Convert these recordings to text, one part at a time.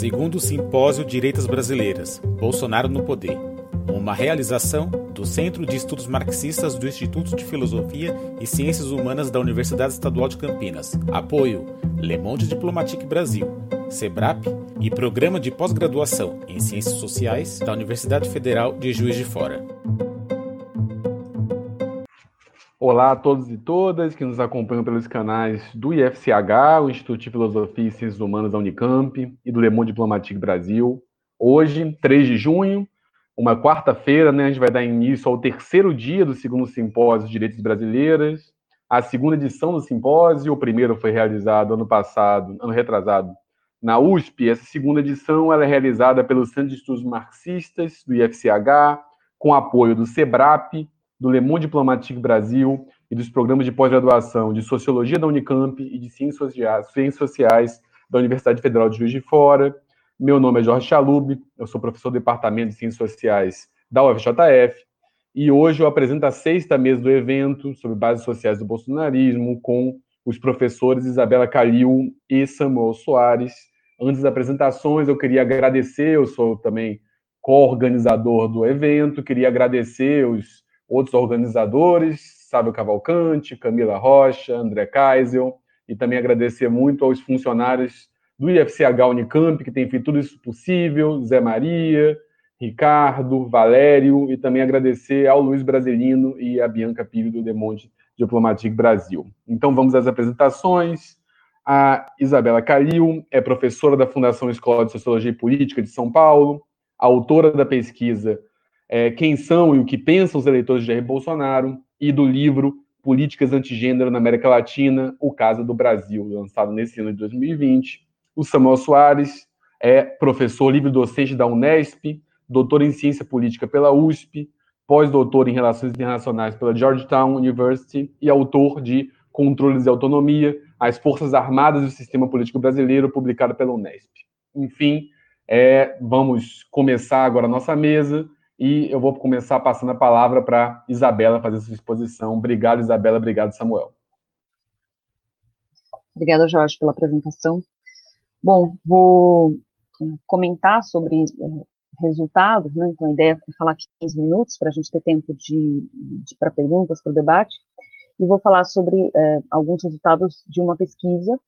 Segundo o Simpósio Direitas Brasileiras, Bolsonaro no Poder, uma realização do Centro de Estudos Marxistas do Instituto de Filosofia e Ciências Humanas da Universidade Estadual de Campinas. Apoio Le Monde Diplomatique Brasil, SEBRAP e Programa de Pós-Graduação em Ciências Sociais da Universidade Federal de Juiz de Fora. Olá a todos e todas que nos acompanham pelos canais do IFCH, o Instituto de Filosofia e Ciências Humanas da Unicamp e do Le Monde Diplomatique Brasil. Hoje, 3 de junho, uma quarta-feira, né, a gente vai dar início ao terceiro dia do segundo simpósio de Direitos Brasileiras, a segunda edição do simpósio, o primeiro foi realizado ano passado, ano retrasado, na USP. Essa segunda edição ela é realizada pelo Centro de Estudos Marxistas do IFCH, com apoio do SEBRAP, do Le Monde Diplomatique Brasil e dos programas de pós-graduação de Sociologia da Unicamp e de Ciências Sociais, da Universidade Federal de Juiz de Fora. Meu nome é Jorge Chalub, eu sou professor do Departamento de Ciências Sociais da UFJF e hoje eu apresento a sexta mesa do evento sobre bases sociais do bolsonarismo com os professores Isabela Calil e Samuel Soares. Antes das apresentações, eu queria agradecer, eu sou também co-organizador do evento, queria agradecer os outros organizadores, Sábio Cavalcante, Camila Rocha, André Kaisel, e também agradecer muito aos funcionários do IFCH Unicamp, que tem feito tudo isso possível, Zé Maria, Ricardo, Valério, e também agradecer ao Luiz Brasilino e à Bianca Pires do Demonte Diplomatique Brasil. Então vamos às apresentações. A Isabela Calil é professora da Fundação Escola de Sociologia e Política de São Paulo, autora da pesquisa é, quem são e o que pensam os eleitores de Jair Bolsonaro, e do livro Políticas Antigênero na América Latina, o caso do Brasil, lançado nesse ano de 2020. O Samuel Soares é professor livre-docente da Unesp, doutor em Ciência Política pela USP, pós-doutor em Relações Internacionais pela Georgetown University e autor de Controles de Autonomia, as Forças Armadas e o Sistema Político Brasileiro, publicado pela Unesp. Enfim, é, vamos começar agora a nossa mesa e eu vou começar passando a palavra para Isabela fazer sua exposição. Obrigado, Isabela. Obrigado, Samuel. Obrigada, Jorge, pela apresentação. Bom, vou comentar sobre eh, resultados, né? Então, a ideia é falar 15 minutos para a gente ter tempo de, de para perguntas, para o debate. E vou falar sobre é, alguns resultados de uma pesquisa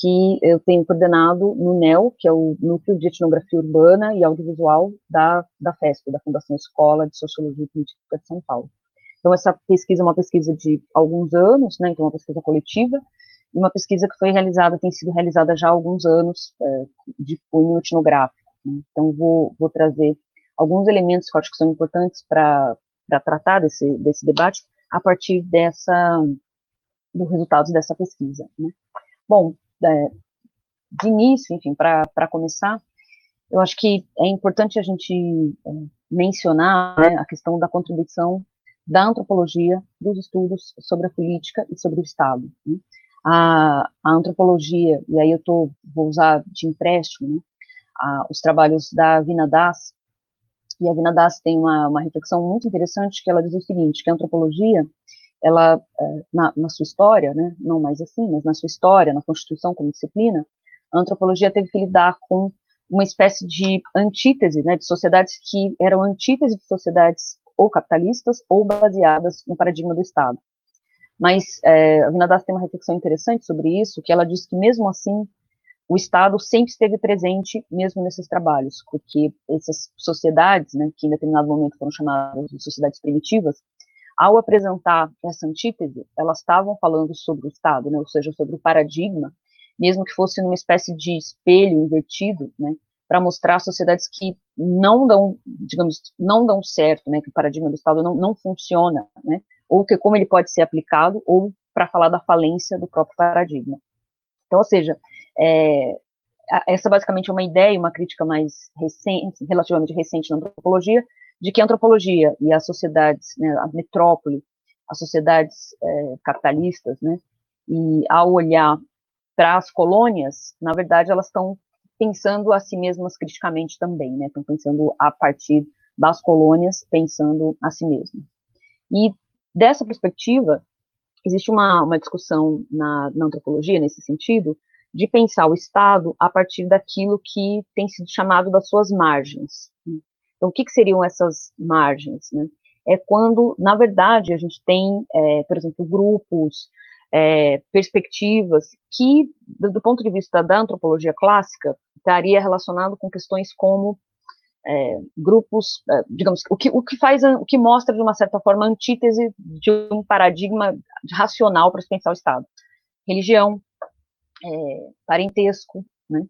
que eu tenho coordenado no NEL, que é o Núcleo de Etnografia Urbana e Audiovisual da, da FESP, da Fundação Escola de Sociologia e Política de São Paulo. Então, essa pesquisa é uma pesquisa de alguns anos, né, então, uma pesquisa coletiva, e uma pesquisa que foi realizada, tem sido realizada já há alguns anos, é, de cunho etnográfico. Né? Então, vou, vou trazer alguns elementos que eu acho que são importantes para tratar desse, desse debate a partir dessa, dos resultados dessa pesquisa. Né? Bom, de início, enfim, para começar, eu acho que é importante a gente é, mencionar né, a questão da contribuição da antropologia dos estudos sobre a política e sobre o Estado. Né? A, a, antropologia, e aí eu tô, vou usar de empréstimo, né, a, os trabalhos da Vina Das, e a Vina Das tem uma, uma reflexão muito interessante que ela diz o seguinte, que a antropologia ela, é, na, na, sua história, né, não mais assim, mas na sua história, na Constituição como disciplina, a antropologia teve que lidar com uma espécie de antítese, né, de sociedades que eram antítese de sociedades ou capitalistas ou baseadas no paradigma do Estado. Mas é, a Vinadas tem uma reflexão interessante sobre isso, que ela diz que mesmo assim o Estado sempre esteve presente mesmo nesses trabalhos, porque essas sociedades, né, que em determinado momento foram chamadas de sociedades primitivas, ao apresentar essa antítese, elas estavam falando sobre o Estado, né, ou seja, sobre o paradigma, mesmo que fosse numa espécie de espelho invertido, né, para mostrar sociedades que não dão, digamos, não dão certo, né, que o paradigma do Estado não, não funciona, né, ou que como ele pode ser aplicado, ou para falar da falência do próprio paradigma. Então, ou seja, é, essa basicamente é uma ideia, uma crítica mais recente, relativamente recente na antropologia, de que a antropologia e as sociedades, né, a metrópole, as sociedades é, capitalistas, né, e ao olhar para as colônias, na verdade, elas estão pensando a si mesmas criticamente também, né, estão pensando a partir das colônias, pensando a si mesmas. E dessa perspectiva, existe uma, uma discussão na, na antropologia nesse sentido, de pensar o Estado a partir daquilo que tem sido chamado das suas margens. Então, o que, que seriam essas margens? Né? É quando, na verdade, a gente tem, é, por exemplo, grupos, é, perspectivas que, do, do, ponto de vista da antropologia clássica, estaria relacionado com questões como é, grupos, é, digamos, o que, o que faz, o que mostra de uma certa forma a antítese de um paradigma racional para se pensar o Estado. Religião, é, parentesco, né?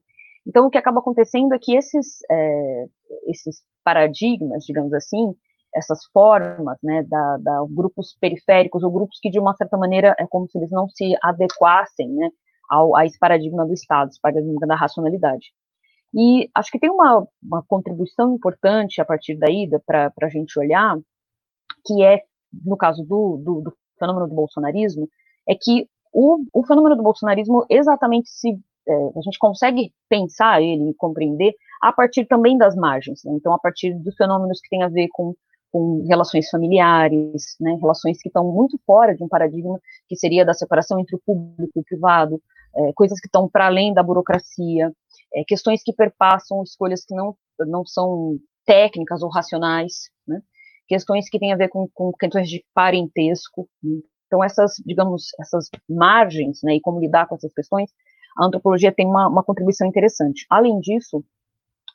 Então, o que acaba acontecendo é que esses, é, esses paradigmas, digamos assim, essas formas, né, da, da, grupos periféricos ou grupos que de uma certa maneira é como se eles não se adequassem, né, ao, a esse paradigma do Estado, esse paradigma da racionalidade. E acho que tem uma, uma contribuição importante a partir daí para a gente olhar, que é, no caso do, do, do, fenômeno do bolsonarismo, é que o, o fenômeno do bolsonarismo exatamente se a gente consegue pensar ele e compreender a partir também das margens, né? então a partir dos fenômenos que têm a ver com, com relações familiares, né? relações que estão muito fora de um paradigma que seria da separação entre o público e o privado, é, coisas que estão para além da burocracia, é, questões que perpassam escolhas que não, não são técnicas ou racionais, né? questões que têm a ver com, com questões de parentesco. Então, essas, digamos, essas margens, né, e como lidar com essas questões, a antropologia tem uma, uma contribuição interessante. Além disso,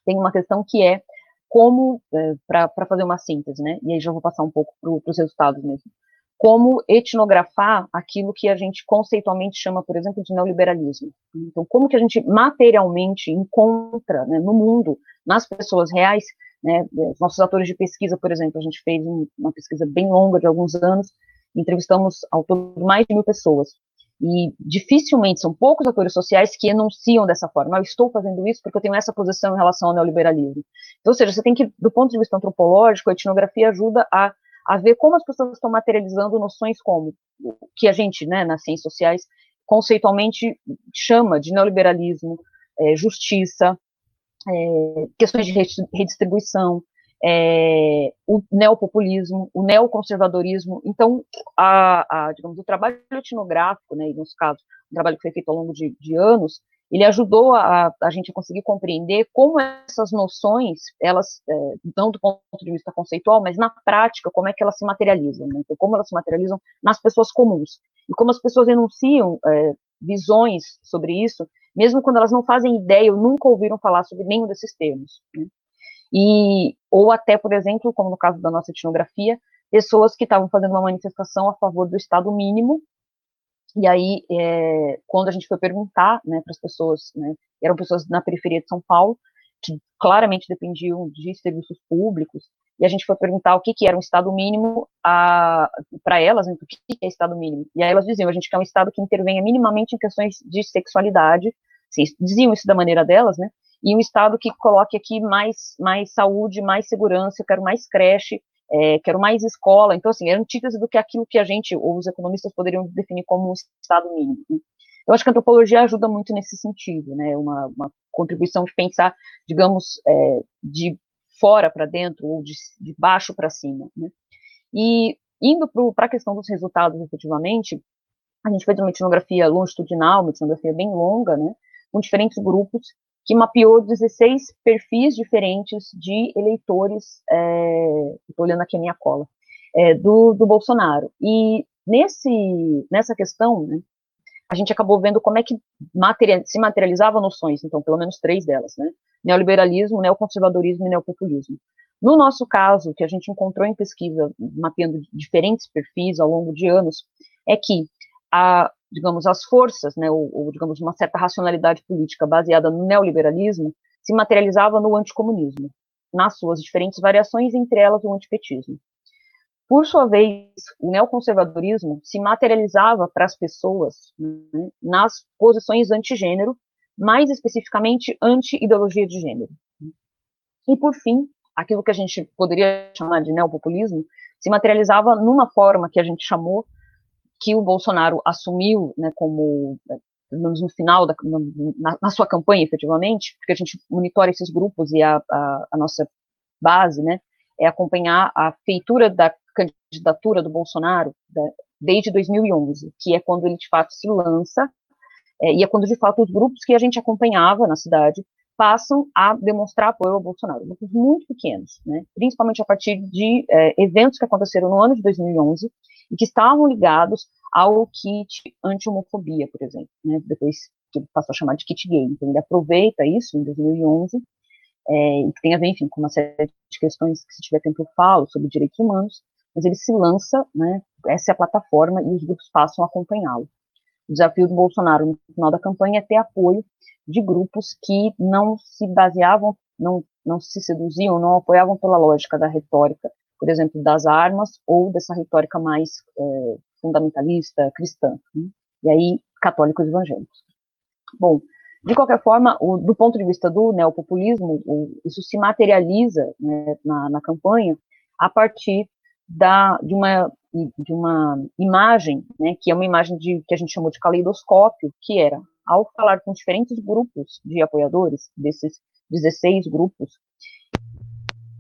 tem uma questão que é como, é, para fazer uma síntese, né, e aí já vou passar um pouco para os resultados mesmo, como etnografar aquilo que a gente conceitualmente chama, por exemplo, de neoliberalismo. Então, como que a gente materialmente encontra né, no mundo, nas pessoas reais, né, os nossos atores de pesquisa, por exemplo, a gente fez uma pesquisa bem longa de alguns anos, entrevistamos ao todo mais de mil pessoas, e dificilmente são poucos atores sociais que enunciam dessa forma. Eu estou fazendo isso porque eu tenho essa posição em relação ao neoliberalismo. Então, ou seja, você tem que, do ponto de vista antropológico, a etnografia ajuda a a ver como as pessoas estão materializando noções como que a gente, né, nas ciências sociais, conceitualmente chama de neoliberalismo, é, justiça, é, questões de redistribuição, é, o neopopulismo, o neoconservadorismo. Então, a, a, digamos, o trabalho etnográfico, né, e nesse caso, um trabalho que foi feito ao longo de, de anos, ele ajudou a, a gente a conseguir compreender como essas noções, elas, é, não do ponto de vista conceitual, mas na prática, como é que elas se materializam, né? então, como elas se materializam nas pessoas comuns, e como as pessoas enunciam é, visões sobre isso, mesmo quando elas não fazem ideia ou nunca ouviram falar sobre nenhum desses termos. Né? E, ou até, por exemplo, como no caso da nossa etnografia, pessoas que estavam fazendo uma manifestação a favor do Estado mínimo, e aí, é, quando a gente foi perguntar né, para as pessoas, né, eram pessoas na periferia de São Paulo, que claramente dependiam de serviços públicos, e a gente foi perguntar o que, que era um Estado mínimo para elas, né, o que, que é Estado mínimo. E aí elas diziam, a gente quer um Estado que intervenha minimamente em questões de sexualidade, assim, diziam isso da maneira delas, né, e um Estado que coloque aqui mais, mais saúde, mais segurança, eu quero mais creche, é, quero mais escola. Então, assim, é antítese do que aquilo que a gente, ou os economistas, poderiam definir como um Estado mínimo. Eu acho que a antropologia ajuda muito nesse sentido, né? Uma, uma contribuição de pensar, digamos, é, de fora para dentro ou de, de baixo para cima. Né? E indo para a questão dos resultados, efetivamente, a gente fez uma etnografia longitudinal, uma etnografia bem longa, né? Com diferentes grupos que mapeou 16 perfis diferentes de eleitores, é, estou olhando aqui a minha cola, é, do, do Bolsonaro. E nesse, nessa questão, né, a gente acabou vendo como é que material, se materializavam noções, então, pelo menos três delas, né? Neoliberalismo, neoconservadorismo e neopopulismo. No nosso caso, que a gente encontrou em pesquisa, mapeando diferentes perfis ao longo de anos, é que a, digamos, as forças, né, ou, ou, digamos, uma certa racionalidade política baseada no neoliberalismo, se materializava no anticomunismo, nas suas diferentes variações, entre elas o antipetismo. Por sua vez, o neoconservadorismo se materializava para as pessoas né, nas posições antigênero, mais especificamente anti-ideologia de gênero. E, por fim, aquilo que a gente poderia chamar de neopopulismo se materializava numa forma que a gente chamou que o Bolsonaro assumiu né, como, menos no final, da, na, na, sua campanha, efetivamente, porque a gente monitora esses grupos e a, a, a nossa base né, é acompanhar a feitura da candidatura do Bolsonaro, da, desde 2011, que é quando ele de fato se lança, é, e é quando de fato os grupos que a gente acompanhava na cidade passam a demonstrar apoio ao Bolsonaro, grupos muito pequenos, né, principalmente a partir de é, eventos que aconteceram no ano de 2011 e que estavam ligados ao kit anti-homofobia, por exemplo, né, depois que passou a chamar de kit gay, então ele aproveita isso em 2011 é, que tem a ver, enfim, com uma série de questões que se tiver tempo eu falo sobre direitos humanos, mas ele se lança, né, essa é a plataforma e os grupos passam a acompanhá-lo. O desafio do Bolsonaro no final da campanha é ter apoio de grupos que não se baseavam, não, não se seduziam, não apoiavam pela lógica da retórica, por exemplo, das armas ou dessa retórica mais é, fundamentalista, cristã, né? e aí católicos evangélicos. Bom, de qualquer forma, o, do ponto de vista do neopopulismo, o, isso se materializa né, na, na, campanha a partir da, de, uma, de uma imagem, né, que é uma imagem de, que a gente chamou de caleidoscópio, que era ao falar com diferentes grupos de apoiadores, desses 16 grupos,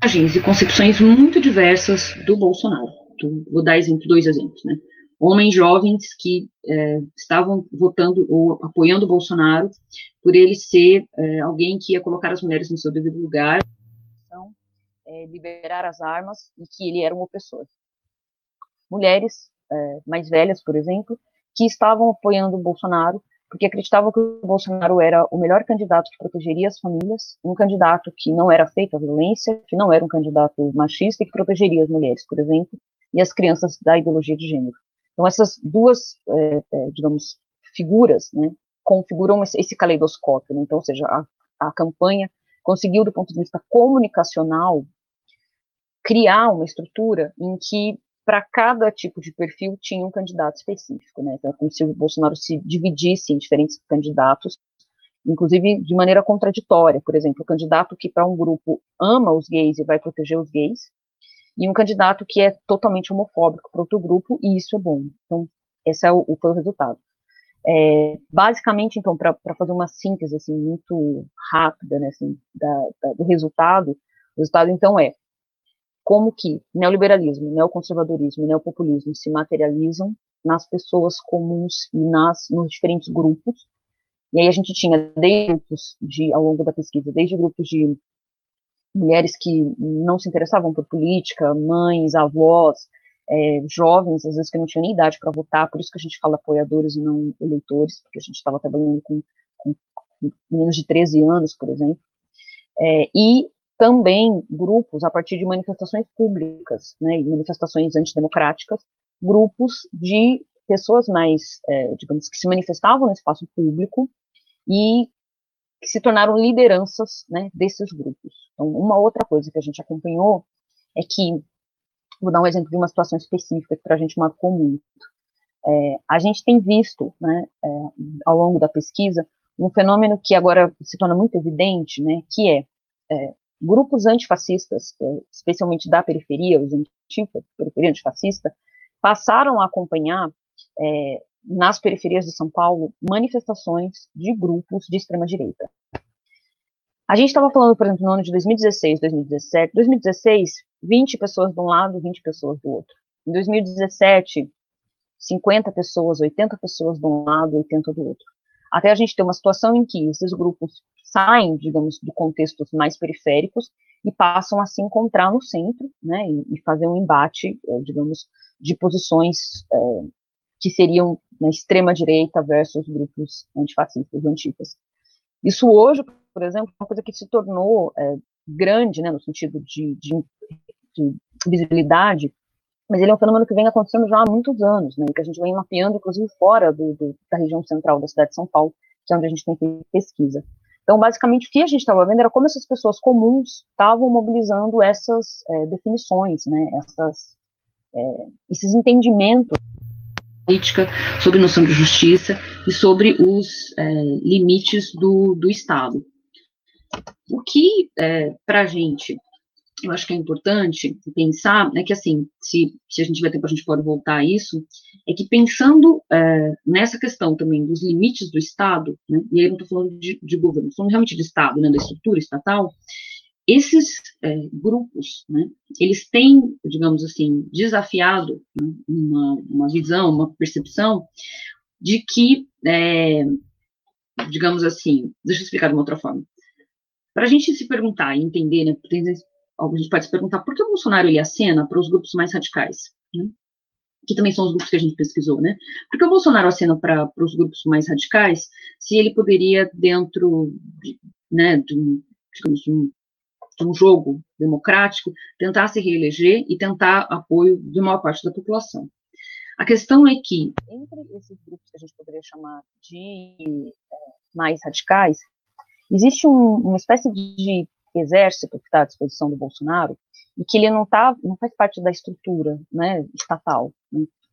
imagens e concepções muito diversas do Bolsonaro. Então, vou dar exemplo, dois exemplos, né? Homens jovens que é, estavam votando ou apoiando o Bolsonaro por ele ser é, alguém que ia colocar as mulheres no seu devido lugar, então, é, liberar as armas e que ele era um opressor. Mulheres é, mais velhas, por exemplo, que estavam apoiando o Bolsonaro porque acreditavam que o Bolsonaro era o melhor candidato que protegeria as famílias, um candidato que não era feito a violência, que não era um candidato machista e que protegeria as mulheres, por exemplo, e as crianças da ideologia de gênero. Então, essas duas, é, é, digamos, figuras, né, configuram esse caleidoscópio. Né? Então, ou seja, a, a campanha conseguiu, do ponto de vista comunicacional, criar uma estrutura em que para cada tipo de perfil tinha um candidato específico, né? Então, é como se o Bolsonaro se dividisse em diferentes candidatos, inclusive de maneira contraditória. Por exemplo, o candidato que para um grupo ama os gays e vai proteger os gays, e um candidato que é totalmente homofóbico para outro grupo, e isso é bom. Então, esse é o, foi o resultado. É, basicamente, então, para fazer uma síntese assim, muito rápida né, assim, da, da, do resultado, o resultado, então, é como que neoliberalismo, neoconservadorismo e neopopulismo se materializam nas pessoas comuns e nas, nos diferentes grupos. E aí a gente tinha desde grupos de, ao longo da pesquisa, desde grupos de mulheres que não se interessavam por política, mães, avós, é, jovens, às vezes que não tinham nem idade para votar, por isso que a gente fala apoiadores e não eleitores, porque a gente estava trabalhando com, com, menos de 13 anos, por exemplo. É, e também grupos, a partir de manifestações públicas, né, manifestações antidemocráticas, grupos de pessoas mais, é, digamos, que se manifestavam no espaço público e que se tornaram lideranças né, desses grupos. Então, uma outra coisa que a gente acompanhou é que, vou dar um exemplo de uma situação específica que para a gente marcou muito. É, a gente tem visto, né, é, ao longo da pesquisa, um fenômeno que agora se torna muito evidente, né, que é, é grupos antifascistas, é, especialmente da periferia, os antifa, periferia antifascista, passaram a acompanhar é, nas periferias de São Paulo manifestações de grupos de extrema direita. A gente estava falando, por exemplo, no ano de 2016, 2017, 2016, 20 pessoas de um lado, 20 pessoas do outro. Em 2017, 50 pessoas, 80 pessoas de um lado, 80 do outro. Até a gente ter uma situação em que esses grupos saem, digamos, do contextos mais periféricos e passam a se encontrar no centro, né, e, e fazer um embate, é, digamos, de posições é, que seriam na extrema direita versus grupos antifascistas, antifas. Isso hoje, por exemplo, é uma coisa que se tornou é, grande, né, no sentido de, de, de, visibilidade, mas ele é um fenômeno que vem acontecendo já há muitos anos, né, que a gente vem mapeando, inclusive, fora do, do, da região central da cidade de São Paulo, que é onde a gente tem feito pesquisa. Então, basicamente, o que a gente estava vendo era como essas pessoas comuns estavam mobilizando essas é, definições, né, essas, é, esses entendimentos política, sobre noção de justiça e sobre os é, limites do, do Estado. O que, para a gente, eu acho que é importante pensar é que, assim, se, se a gente tiver tempo, a gente pode voltar a isso, é que pensando é, nessa questão também dos limites do Estado, né, e aí não estou falando de, de governo, estou falando realmente de Estado, né, da estrutura estatal, esses é, grupos, né, eles têm, digamos assim, desafiado né, uma, uma visão, uma percepção de que, é, digamos assim, deixa eu explicar de uma outra forma. Para a gente se perguntar e entender, né, a gente pode se perguntar por que o Bolsonaro ele acena para os grupos mais radicais, né, que também são os grupos que a gente pesquisou, né? Porque o Bolsonaro acena para os grupos mais radicais se ele poderia, dentro de, né, de, digamos, de um de um jogo democrático, tentar se reeleger e tentar apoio de maior parte da população. A questão é que, entre esses grupos que a gente poderia chamar de é, mais radicais, existe um, uma espécie de exército que está à disposição do Bolsonaro e que ele não tá, não faz parte da estrutura, né, estatal.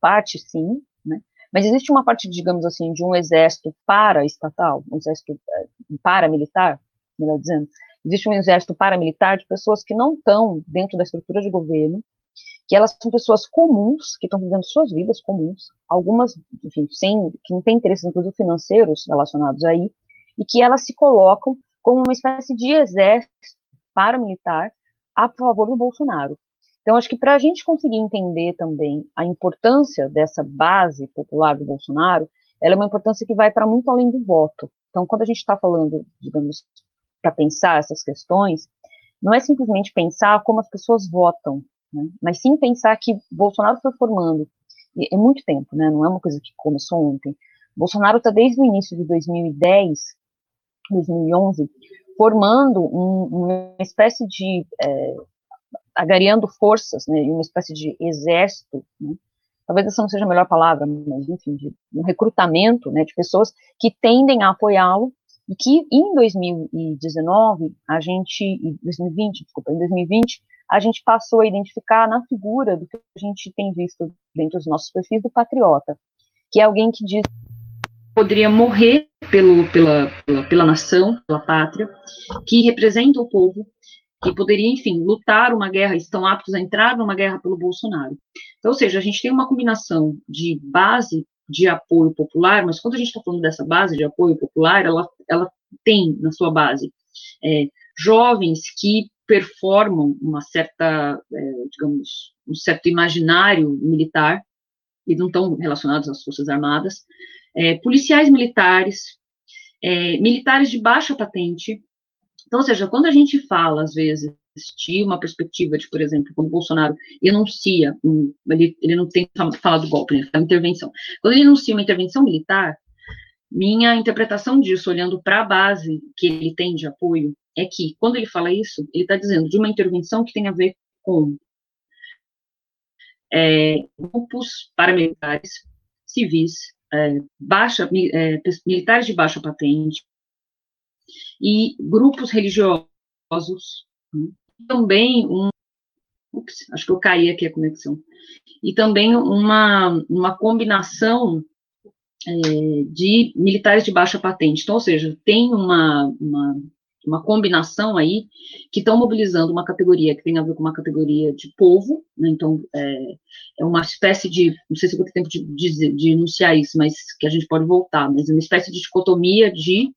Parte, sim, né, mas existe uma parte, digamos assim, de um exército para-estatal, um exército é, paramilitar, melhor dizendo, Existe um exército paramilitar de pessoas que não estão dentro da estrutura de governo, que elas são pessoas comuns, que estão vivendo suas vidas comuns, algumas, enfim, sem, que não têm interesses, inclusive financeiros, relacionados aí, e que elas se colocam como uma espécie de exército paramilitar a favor do Bolsonaro. Então, acho que para a gente conseguir entender também a importância dessa base popular do Bolsonaro, ela é uma importância que vai para muito além do voto. Então, quando a gente está falando, digamos, para pensar essas questões, não é simplesmente pensar como as pessoas votam, né, mas sim pensar que Bolsonaro foi formando, é muito tempo, né, não é uma coisa que começou ontem. Bolsonaro está desde o início de 2010, 2011, formando um, uma espécie de, é, agariando forças, né, uma espécie de exército, né, talvez essa não seja a melhor palavra, mas enfim, de um recrutamento, né, de pessoas que tendem a apoiá-lo e que em 2019, a gente, 2020, desculpa, em 2020, a gente passou a identificar na figura do que a gente tem visto dentro dos nossos perfis do patriota, que é alguém que diz poderia morrer pelo, pela, pela, pela nação, pela pátria, que representa o povo, que poderia, enfim, lutar uma guerra, estão aptos a entrar numa guerra pelo Bolsonaro. Então, ou seja, a gente tem uma combinação de base de apoio popular, mas quando a gente está falando dessa base de apoio popular, ela, ela tem na sua base é, jovens que performam uma certa, é, digamos, um certo imaginário militar, e não estão relacionados às Forças Armadas, é, policiais militares, é, militares de baixa patente. Então, ou seja, quando a gente fala, às vezes, existir uma perspectiva de, por exemplo, quando o Bolsonaro enuncia, um, ele, ele não tem falado do golpe, ele fala intervenção. Quando ele enuncia uma intervenção militar, minha interpretação disso, olhando para a base que ele tem de apoio, é que, quando ele fala isso, ele está dizendo de uma intervenção que tem a ver com é, grupos paramilitares, civis, é, baixa, é, militares de baixa patente e grupos religiosos, né, também um. Ups, acho que eu caí aqui a conexão. E também uma, uma combinação é, de militares de baixa patente. Então, ou seja, tem uma, uma, uma combinação aí que estão mobilizando uma categoria que tem a ver com uma categoria de povo, né, então é, é, uma espécie de, não sei se vou ter tempo de, de, de, enunciar isso, mas que a gente pode voltar, mas uma espécie de dicotomia de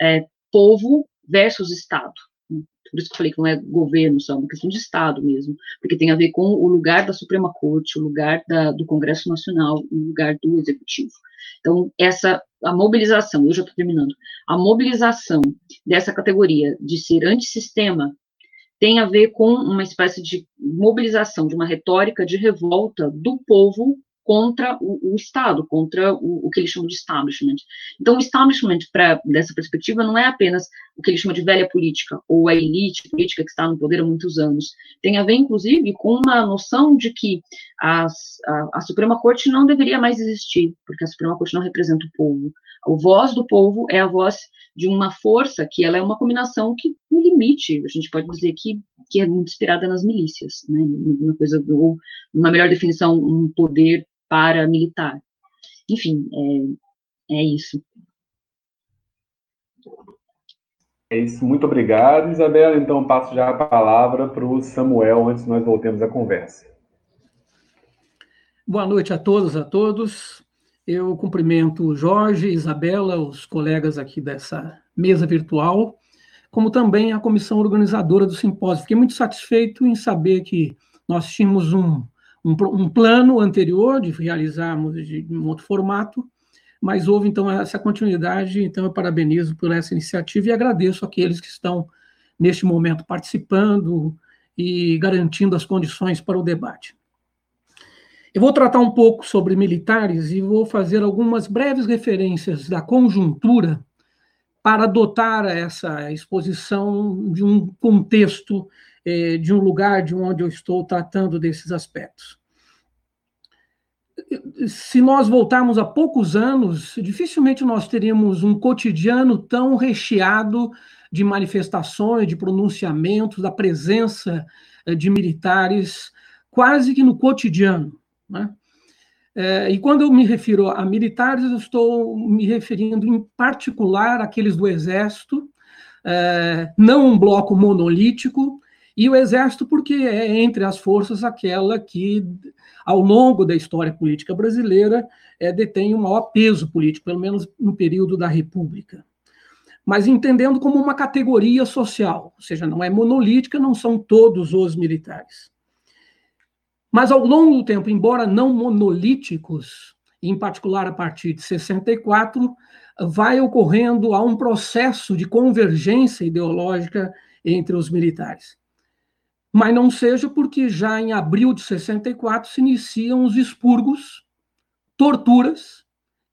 é, povo versus Estado. Por isso que eu falei que não é governo só, é uma questão de Estado mesmo, porque tem a ver com o lugar da Suprema Corte, o lugar da, do Congresso Nacional, o lugar do Executivo. Então, essa, a mobilização, eu já estou terminando, a mobilização dessa categoria de ser antissistema tem a ver com uma espécie de mobilização de uma retórica de revolta do povo contra o, o Estado, contra o, o, que ele chama de establishment. Então, o establishment, pra, dessa perspectiva, não é apenas o que ele chama de velha política, ou a elite política que está no poder há muitos anos. Tem a ver, inclusive, com uma noção de que as, a, a Suprema Corte não deveria mais existir, porque a Suprema Corte não representa o povo. A voz do povo é a voz de uma força que ela é uma combinação que, no limite, a gente pode dizer que, que é muito inspirada nas milícias, né, uma coisa, ou, uma melhor definição, um poder paramilitar. Enfim, é, é isso. É isso, muito obrigado, Isabela. Então, passo já a palavra para o Samuel, antes nós voltemos à conversa. Boa noite a todos, a todos. Eu cumprimento o Jorge, Isabela, os colegas aqui dessa mesa virtual, como também a comissão organizadora do simpósio. Fiquei muito satisfeito em saber que nós tínhamos um, um, um plano anterior de realizarmos de, de um outro formato, mas houve então essa continuidade, então eu parabenizo por essa iniciativa e agradeço aqueles que estão neste momento participando e garantindo as condições para o debate. Eu vou tratar um pouco sobre militares e vou fazer algumas breves referências da conjuntura para adotar essa exposição de um contexto, eh, de um lugar de onde eu estou tratando desses aspectos se nós voltarmos a poucos anos, dificilmente nós teríamos um cotidiano tão recheado de manifestações, de pronunciamentos, da presença eh, de militares, quase que no cotidiano. Né? É, e quando eu me refiro a militares, eu estou me referindo em particular àqueles do Exército, não um bloco monolítico, e o Exército, porque é entre as forças aquela que, ao longo da história política brasileira, é, detém o maior peso político, pelo menos no período da República. Mas entendendo como uma categoria social, ou seja, não é monolítica, não são todos os militares. Mas ao longo do tempo, embora não monolíticos, em particular a partir de 64, vai ocorrendo há um processo de convergência ideológica entre os militares mas não seja porque já em abril de 64 se iniciam os expurgos, torturas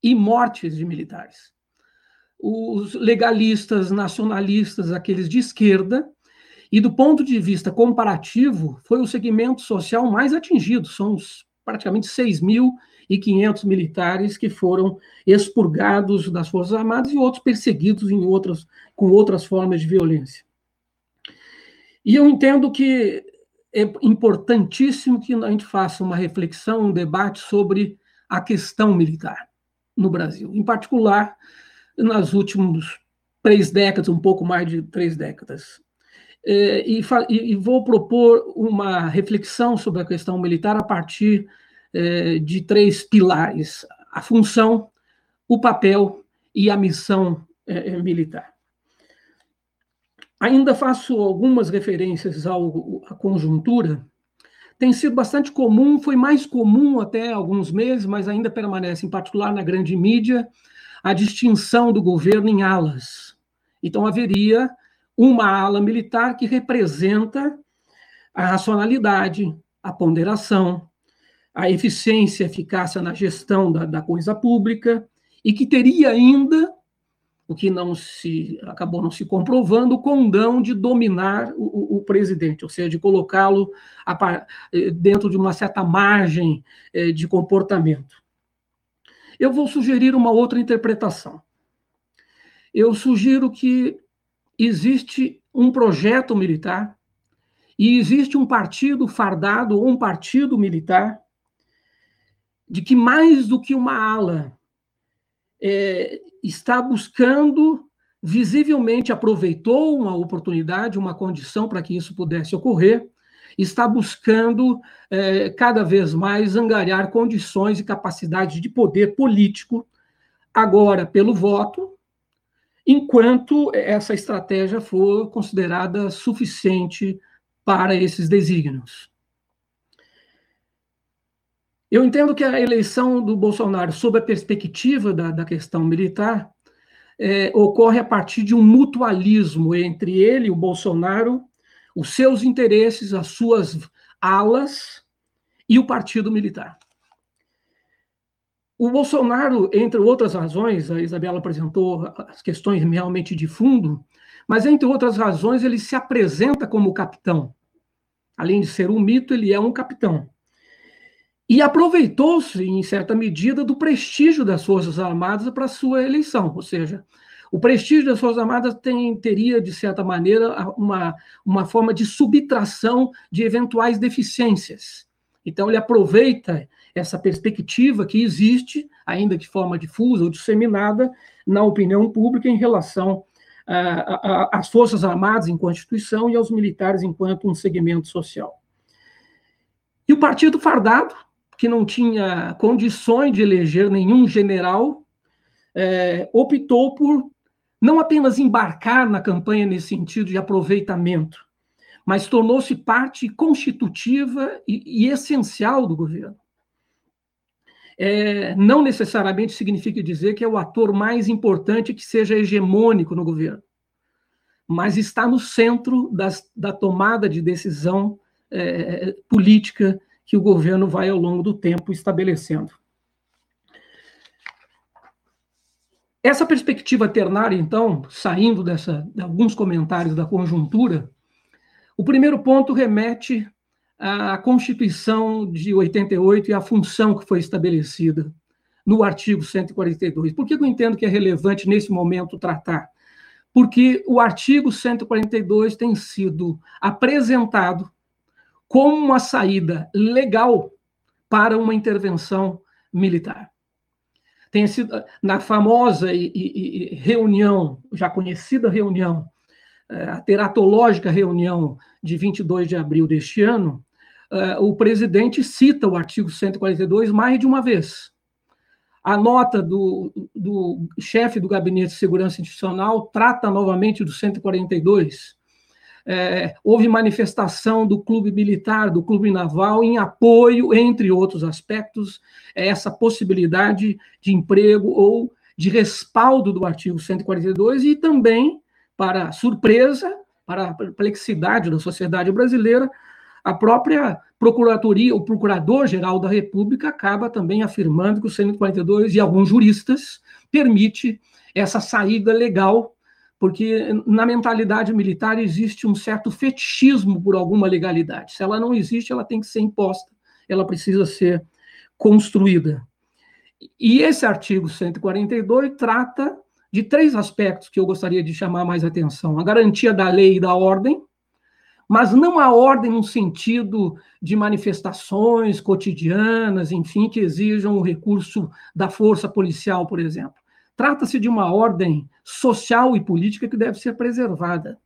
e mortes de militares. Os legalistas nacionalistas, aqueles de esquerda, e do ponto de vista comparativo, foi o segmento social mais atingido, são os praticamente 6.500 militares que foram expurgados das Forças Armadas e outros perseguidos em outras, com outras formas de violência. E eu entendo que é importantíssimo que a gente faça uma reflexão, um debate sobre a questão militar no Brasil, em particular nas últimas três décadas, um pouco mais de três décadas. É, e, e vou propor uma reflexão sobre a questão militar a partir é, de três pilares: a função, o papel e a missão é, militar. Ainda faço algumas referências ao, à conjuntura. Tem sido bastante comum, foi mais comum até alguns meses, mas ainda permanece, em particular na grande mídia, a distinção do governo em alas. Então, haveria uma ala militar que representa a racionalidade, a ponderação, a eficiência, a eficácia na gestão da, da coisa pública, e que teria ainda o que não se acabou não se comprovando, o condão de dominar o, o presidente, ou seja, de colocá-lo eh, dentro de uma certa margem eh, de comportamento. Eu vou sugerir uma outra interpretação. Eu sugiro que existe um projeto militar e existe um partido fardado ou um partido militar de que mais do que uma ala é, está buscando, visivelmente aproveitou uma oportunidade, uma condição para que isso pudesse ocorrer, está buscando é, cada vez mais angariar condições e capacidade de poder político, agora pelo voto, enquanto essa estratégia for considerada suficiente para esses desígnios. Eu entendo que a eleição do Bolsonaro, sob a perspectiva da, da questão militar, é, ocorre a partir de um mutualismo entre ele, o Bolsonaro, os seus interesses, as suas alas e o partido militar. O Bolsonaro, entre outras razões, a Isabela apresentou as questões realmente de fundo, mas entre outras razões, ele se apresenta como capitão. Além de ser um mito, ele é um capitão. E aproveitou-se, em certa medida, do prestígio das Forças Armadas para sua eleição. Ou seja, o prestígio das Forças Armadas tem, teria, de certa maneira, uma, uma forma de subtração de eventuais deficiências. Então, ele aproveita essa perspectiva que existe, ainda de forma difusa ou disseminada, na opinião pública em relação às Forças Armadas em Constituição e aos militares enquanto um segmento social. E o Partido Fardado, que não tinha condições de eleger nenhum general, é, optou por não apenas embarcar na campanha nesse sentido de aproveitamento, mas tornou-se parte constitutiva e, e, essencial do governo. É, não necessariamente significa dizer que é o ator mais importante que seja hegemônico no governo, mas está no centro das, da tomada de decisão é, política que o governo vai ao longo do tempo estabelecendo. Essa perspectiva ternária, então, saindo dessa, de alguns comentários da conjuntura, o primeiro ponto remete à Constituição de 88 e à função que foi estabelecida no artigo 142. Por que eu entendo que é relevante nesse momento tratar? Porque o artigo 142 tem sido apresentado como uma saída legal para uma intervenção militar. Tem sido na famosa e, e, e reunião, já conhecida reunião, é, a teratológica reunião de 22 de abril deste ano, é, o presidente cita o artigo 142 mais de uma vez. A nota do, do chefe do Gabinete de Segurança Institucional trata novamente do 142 é, houve manifestação do clube militar, do clube naval, em apoio, entre outros aspectos, a essa possibilidade de emprego ou de respaldo do artigo 142 e também, para surpresa, para a perplexidade da sociedade brasileira, a própria Procuradoria, o Procurador-Geral da República acaba também afirmando que o 142 e alguns juristas permite essa saída legal porque na mentalidade militar existe um certo fetichismo por alguma legalidade. Se ela não existe, ela tem que ser imposta, ela precisa ser construída. E esse artigo 142 trata de três aspectos que eu gostaria de chamar mais atenção: a garantia da lei e da ordem, mas não a ordem no sentido de manifestações cotidianas, enfim, que exijam o recurso da força policial, por exemplo. Trata-se de uma ordem social e política que deve ser preservada.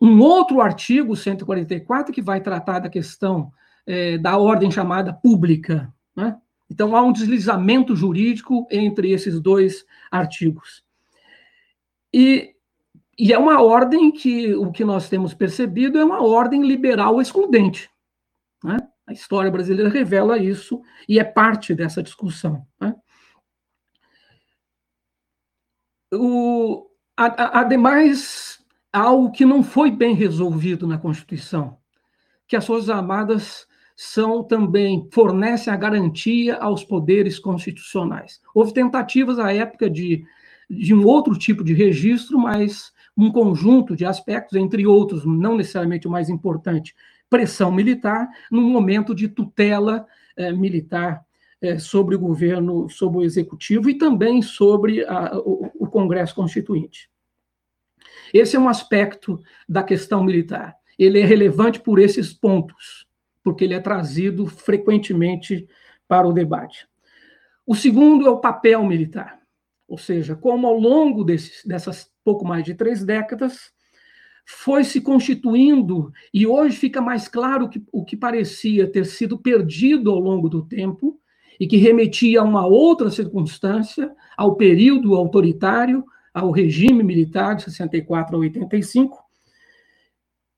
Um outro artigo, 144, que vai tratar da questão é, da ordem chamada pública. Né? Então, há um deslizamento jurídico entre esses dois artigos. E, e é uma ordem que o que nós temos percebido é uma ordem liberal excludente. Né? A história brasileira revela isso e é parte dessa discussão. Né? O, ademais, algo que não foi bem resolvido na Constituição, que as Forças Armadas são também fornecem a garantia aos poderes constitucionais. Houve tentativas à época de, de um outro tipo de registro, mas um conjunto de aspectos, entre outros, não necessariamente o mais importante, pressão militar, num momento de tutela eh, militar é, sobre o governo, sobre o executivo e também sobre a, Congresso Constituinte. Esse é um aspecto da questão militar. Ele é relevante por esses pontos, porque ele é trazido frequentemente para o debate. O segundo é o papel militar, ou seja, como ao longo desses, dessas pouco mais de três décadas foi se constituindo, e hoje fica mais claro que o que parecia ter sido perdido ao longo do tempo, e que remetia a uma outra circunstância, ao período autoritário, ao regime militar de 64 a 85,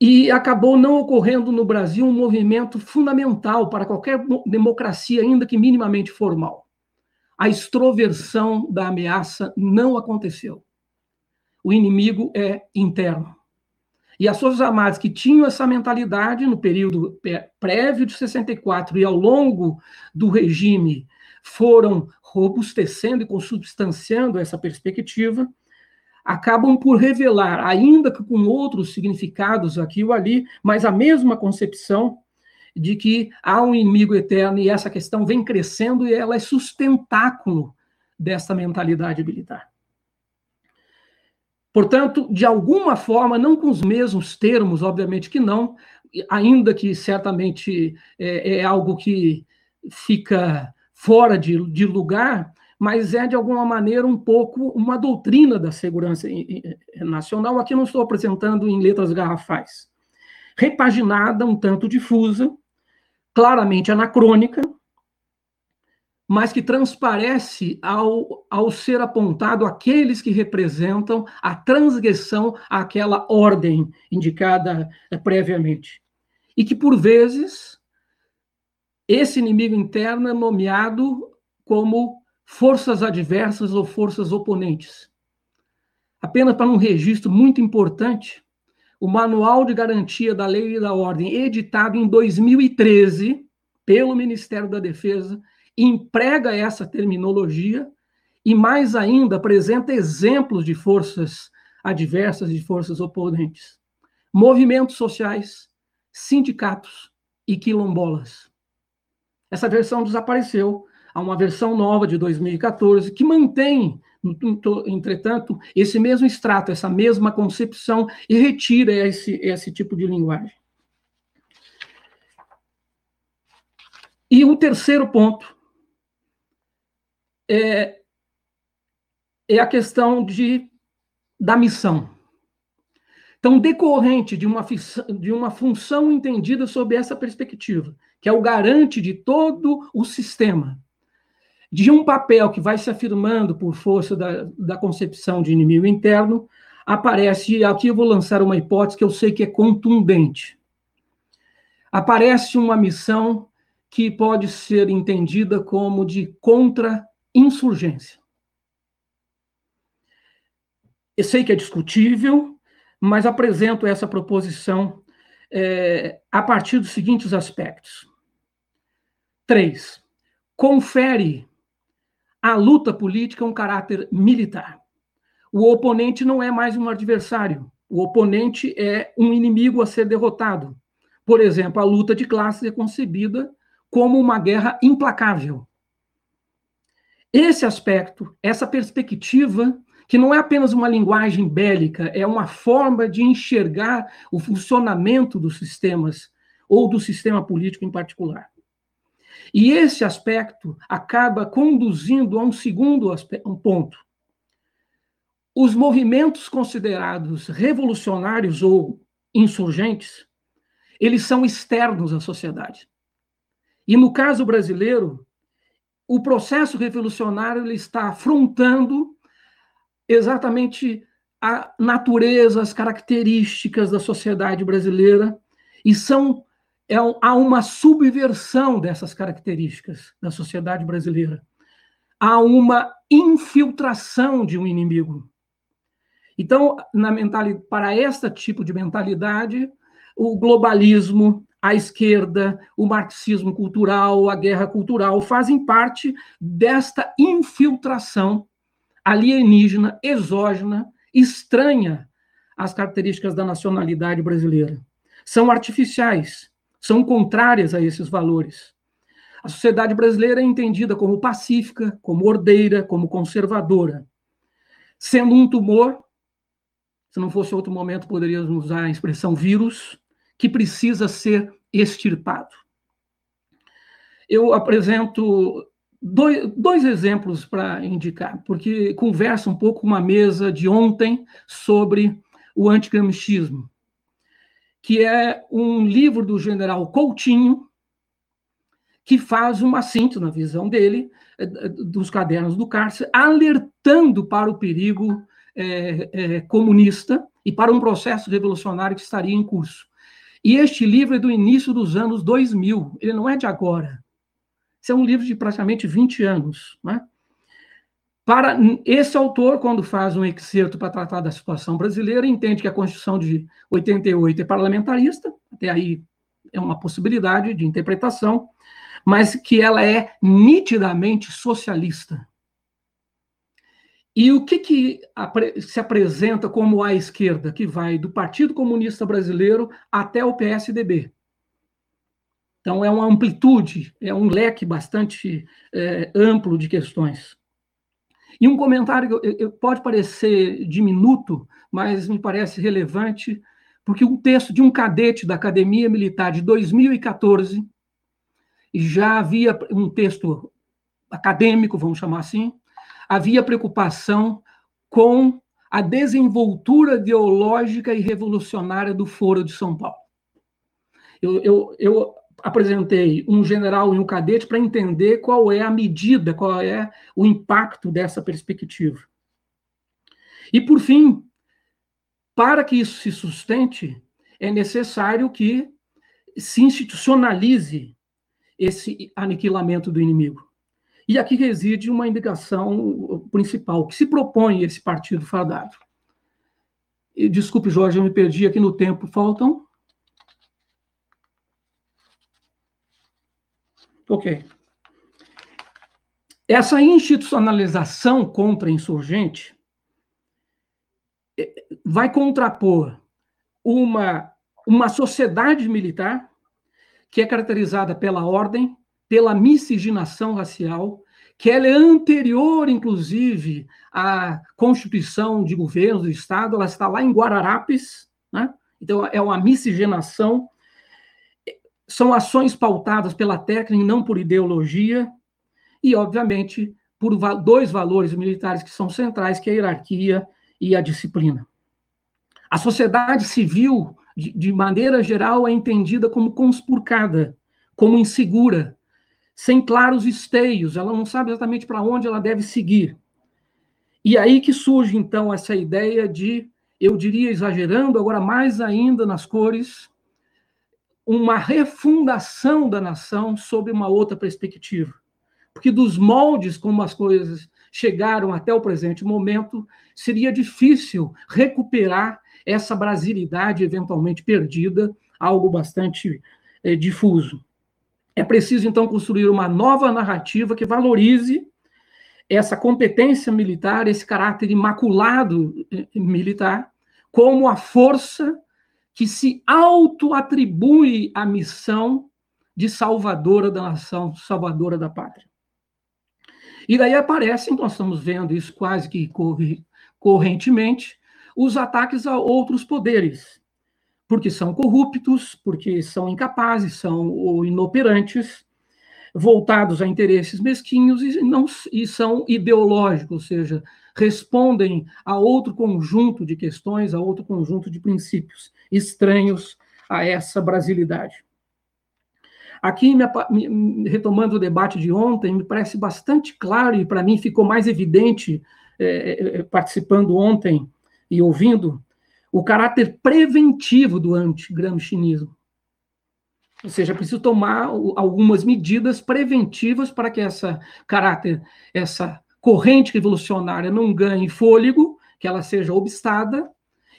e acabou não ocorrendo no Brasil um movimento fundamental para qualquer democracia, ainda que minimamente formal. A extroversão da ameaça não aconteceu. O inimigo é interno. E as Forças Armadas que tinham essa mentalidade no período prévio de 64 e ao longo do regime foram robustecendo e consubstanciando essa perspectiva, acabam por revelar, ainda que com outros significados aqui ou ali, mas a mesma concepção de que há um inimigo eterno e essa questão vem crescendo e ela é sustentáculo dessa mentalidade militar. Portanto, de alguma forma, não com os mesmos termos, obviamente que não, ainda que certamente é, é algo que fica fora de, de, lugar, mas é de alguma maneira um pouco uma doutrina da segurança nacional. Aqui não estou apresentando em letras garrafais. Repaginada, um tanto difusa, claramente anacrônica, mas que transparece ao, ao ser apontado aqueles que representam a transgressão àquela ordem indicada eh, previamente. E que, por vezes, esse inimigo interno é nomeado como forças adversas ou forças oponentes. Apenas para um registro muito importante, o Manual de Garantia da Lei e da Ordem, editado em 2013 pelo Ministério da Defesa, emprega essa terminologia e, mais ainda, apresenta exemplos de forças adversas e de forças oponentes. Movimentos sociais, sindicatos e quilombolas. Essa versão desapareceu. Há uma versão nova de 2014 que mantém, entretanto, esse mesmo extrato, essa mesma concepção e retira esse, esse tipo de linguagem. E o terceiro ponto é, é a questão de, da missão. Então, decorrente de uma, de uma função entendida sob essa perspectiva, que é o garante de todo o sistema, de um papel que vai se afirmando por força da, da concepção de inimigo interno, aparece, aqui eu vou lançar uma hipótese que eu sei que é contundente. Aparece uma missão que pode ser entendida como de contra-insurgência. Eu sei que é discutível, mas apresento essa proposição é, a partir dos seguintes aspectos. Três, confere à luta política um caráter militar. O oponente não é mais um adversário, o oponente é um inimigo a ser derrotado. Por exemplo, a luta de classes é concebida como uma guerra implacável. Esse aspecto, essa perspectiva, que não é apenas uma linguagem bélica, é uma forma de enxergar o funcionamento dos sistemas, ou do sistema político em particular. E esse aspecto acaba conduzindo a um segundo aspecto, um ponto. Os movimentos considerados revolucionários ou insurgentes, eles são externos à sociedade. E no caso brasileiro, o processo revolucionário ele está afrontando exatamente a natureza, as características da sociedade brasileira e são é, há uma subversão dessas características da sociedade brasileira. Há uma infiltração de um inimigo. Então, na mentalidade, para este tipo de mentalidade, o globalismo, a esquerda, o marxismo cultural, a guerra cultural fazem parte desta infiltração alienígena, exógena, estranha às características da nacionalidade brasileira. São artificiais, são contrárias a esses valores. A sociedade brasileira é entendida como pacífica, como ordeira, como conservadora. Sendo um tumor, se não fosse outro momento, poderíamos usar a expressão vírus, que precisa ser extirpado. Eu apresento dois, dois exemplos para indicar, porque conversa um pouco uma mesa de ontem sobre o antigramichismo que é um livro do general Coutinho, que faz uma síntese, na visão dele, eh, dos cadernos do cárcere, alertando para o perigo é, é, comunista e para um processo revolucionário que estaria em curso. E este livro é do início dos anos 2000, ele não é de agora. Esse é um livro de praticamente 20 anos. Né? Para esse autor, quando faz um excerto para tratar da situação brasileira, entende que a Constituição de 88 é parlamentarista, até aí é uma possibilidade de interpretação, mas que ela é nitidamente socialista. E o que, que se apresenta como a esquerda, que vai do Partido Comunista Brasileiro até o PSDB? Então, é uma amplitude, é um leque bastante é, amplo de questões. E um comentário que pode parecer diminuto, mas me parece relevante, porque um texto de um cadete da Academia Militar de 2014, e já havia um texto acadêmico, vamos chamar assim, havia preocupação com a desenvoltura ideológica e revolucionária do Foro de São Paulo. Eu, eu, eu apresentei um general e um cadete para entender qual é a medida, qual é o impacto dessa perspectiva. E, por fim, para que isso se sustente, é necessário que se institucionalize esse aniquilamento do inimigo. E aqui reside uma indicação principal, que se propõe esse partido fadado. E, desculpe, Jorge, eu me perdi aqui no tempo. Faltam Ok. Essa institucionalização contra insurgente eh, vai contrapor uma, uma sociedade militar que é caracterizada pela ordem, pela miscigenação racial, que ela é anterior, inclusive, à constituição de governo do Estado, ela está lá em Guararapes, né? então é uma miscigenação são ações pautadas pela técnica e não por ideologia, e, obviamente, por dois valores militares que são centrais, que é a hierarquia e a disciplina. A sociedade civil, de, de maneira geral, é entendida como conspurcada, como insegura, sem claros esteios, ela não sabe exatamente para onde ela deve seguir. E aí que surge, então, essa ideia de, eu diria exagerando, agora mais ainda nas cores, uma refundação da nação sob uma outra perspectiva. Porque dos moldes como as coisas chegaram até o presente momento, seria difícil recuperar essa brasilidade eventualmente perdida, algo bastante é, difuso. É preciso, então, construir uma nova narrativa que valorize essa competência militar, esse caráter imaculado eh, militar, como a força que se auto-atribui a missão de salvadora da nação, salvadora da pátria. E daí aparecem, nós estamos vendo isso quase que correntemente, os ataques a outros poderes, porque são corruptos, porque são incapazes, são inoperantes, voltados a interesses mesquinhos e, não, e são ideológicos, ou seja, respondem a outro conjunto de questões, a outro conjunto de princípios estranhos a essa brasilidade. Aqui, retomando o debate de ontem, me parece bastante claro e para mim ficou mais evidente é, é, participando ontem e ouvindo o caráter preventivo do anti-gramscianismo. Ou seja, é preciso tomar algumas medidas preventivas para que essa caráter, essa corrente revolucionária não ganhe fôlego, que ela seja obstada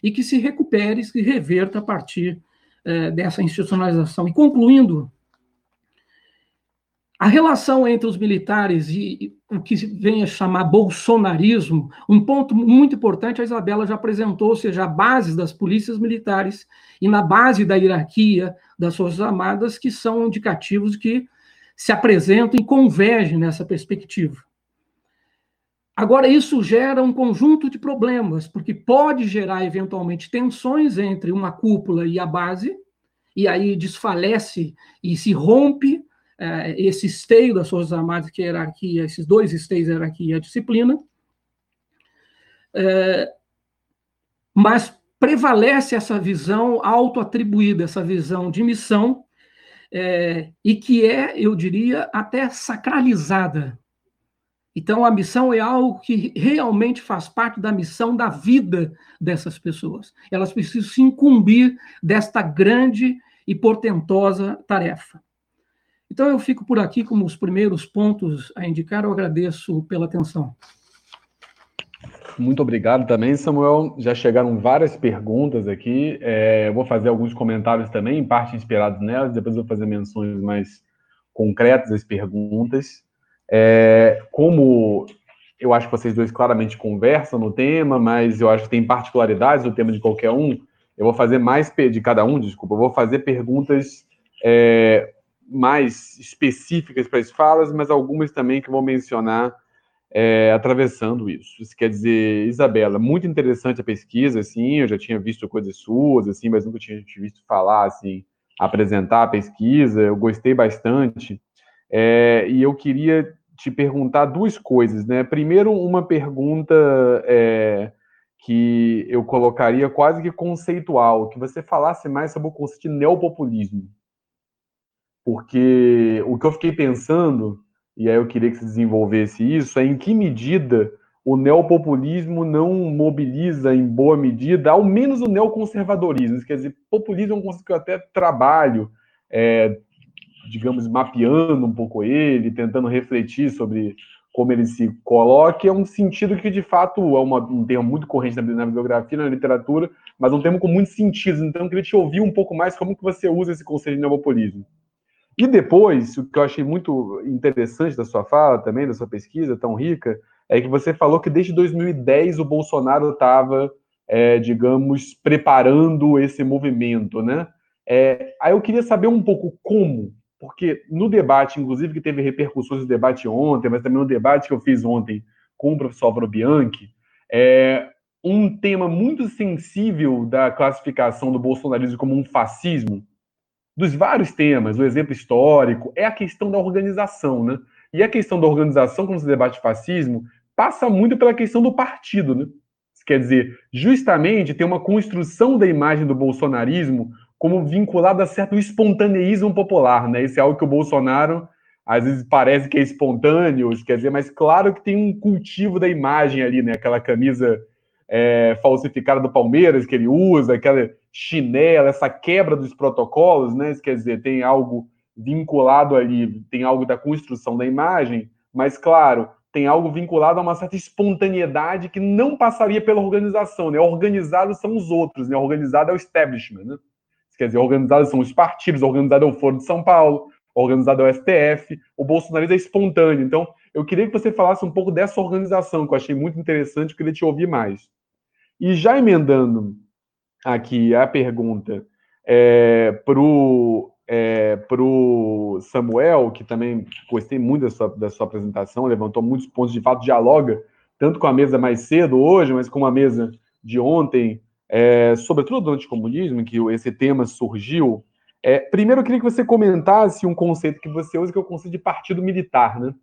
e que se recupere, se reverta a partir eh, dessa institucionalização. E concluindo, a relação entre os militares e, e o que vem a chamar bolsonarismo, um ponto muito importante, a Isabela já apresentou, ou seja, a base das polícias militares e na base da hierarquia das Forças Armadas, que são indicativos que se apresentam e convergem nessa perspectiva. Agora, isso gera um conjunto de problemas, porque pode gerar, eventualmente, tensões entre uma cúpula e a base, e aí desfalece e se rompe esse esteio das Forças Armadas, que é a hierarquia, esses dois esteios, a hierarquia e a disciplina. É, mas prevalece essa visão auto-atribuída, essa visão de missão, é, e que é, eu diria, até sacralizada então, a missão é algo que realmente faz parte da missão da vida dessas pessoas. Elas precisam se incumbir desta grande e portentosa tarefa. Então, eu fico por aqui como os primeiros pontos a indicar. Eu agradeço pela atenção. Muito obrigado também, Samuel. Já chegaram várias perguntas aqui. É, eu vou fazer alguns comentários também, em parte inspirados nelas, depois eu vou fazer menções mais concretas às perguntas. É, como eu acho que vocês dois claramente conversam no tema, mas eu acho que tem particularidades no tema de qualquer um, eu vou fazer mais de cada um, desculpa, eu vou fazer perguntas é, mais específicas para as falas, mas algumas também que vou mencionar é, atravessando isso. Isso quer dizer, Isabela, muito interessante a pesquisa, assim, eu já tinha visto coisas suas, assim, mas nunca tinha visto falar, assim, apresentar a pesquisa, eu gostei bastante. É, e eu queria te perguntar duas coisas, né? Primeiro, uma pergunta é, que eu colocaria quase que conceitual, que você falasse mais sobre o conceito de neopopulismo. Porque o que eu fiquei pensando, e aí eu queria que você desenvolvesse isso, é em que medida o neopopulismo não mobiliza em boa medida, ao menos o neoconservadorismo. Quer dizer, populismo é um conceito que eu até trabalho, é, digamos, mapeando um pouco ele, tentando refletir sobre como ele se coloca, é um sentido que, de fato, é uma, um termo muito corrente na, na bibliografia, na literatura, mas um termo com muitos sentidos. Então, eu queria te ouvir um pouco mais como que você usa esse conceito de neopopulismo. E depois, o que eu achei muito interessante da sua fala também, da sua pesquisa tão rica, é que você falou que desde 2010 o Bolsonaro estava, é, digamos, preparando esse movimento, né? É, aí eu queria saber um pouco como, porque no debate, inclusive que teve repercussões no debate ontem, mas também no debate que eu fiz ontem com o professor Álvaro Bianchi, é, um tema muito sensível da classificação do bolsonarismo como um fascismo, dos vários temas, o exemplo histórico, é a questão da organização, né? E a questão da organização, quando se debate fascismo, passa muito pela questão do partido, né? Quer dizer, justamente tem uma construção da imagem do bolsonarismo como vinculada a certo espontaneísmo popular, né? Isso é algo que o Bolsonaro às vezes parece que é espontâneo, quer dizer, mas claro que tem um cultivo da imagem ali, né? Aquela camisa é, falsificada do Palmeiras que ele usa, aquela chinela, essa quebra dos protocolos, né? Isso quer dizer, tem algo vinculado ali, tem algo da construção da imagem, mas claro, tem algo vinculado a uma certa espontaneidade que não passaria pela organização, né? Organizados são os outros, né? Organizado é o establishment, né? Quer dizer, organizados são os partidos, organizado é o Foro de São Paulo, organizado é o STF, o bolsonarismo é espontâneo. Então, eu queria que você falasse um pouco dessa organização, que eu achei muito interessante, eu queria te ouvir mais. E já emendando aqui a pergunta é, para o é, para o Samuel, que também gostei muito da sua, da sua apresentação, levantou muitos pontos de fato, dialoga tanto com a mesa mais cedo hoje, mas com a mesa de ontem, é, sobretudo do anticomunismo, que esse tema surgiu. É, primeiro, eu queria que você comentasse um conceito que você usa, que é o conceito de partido militar, né?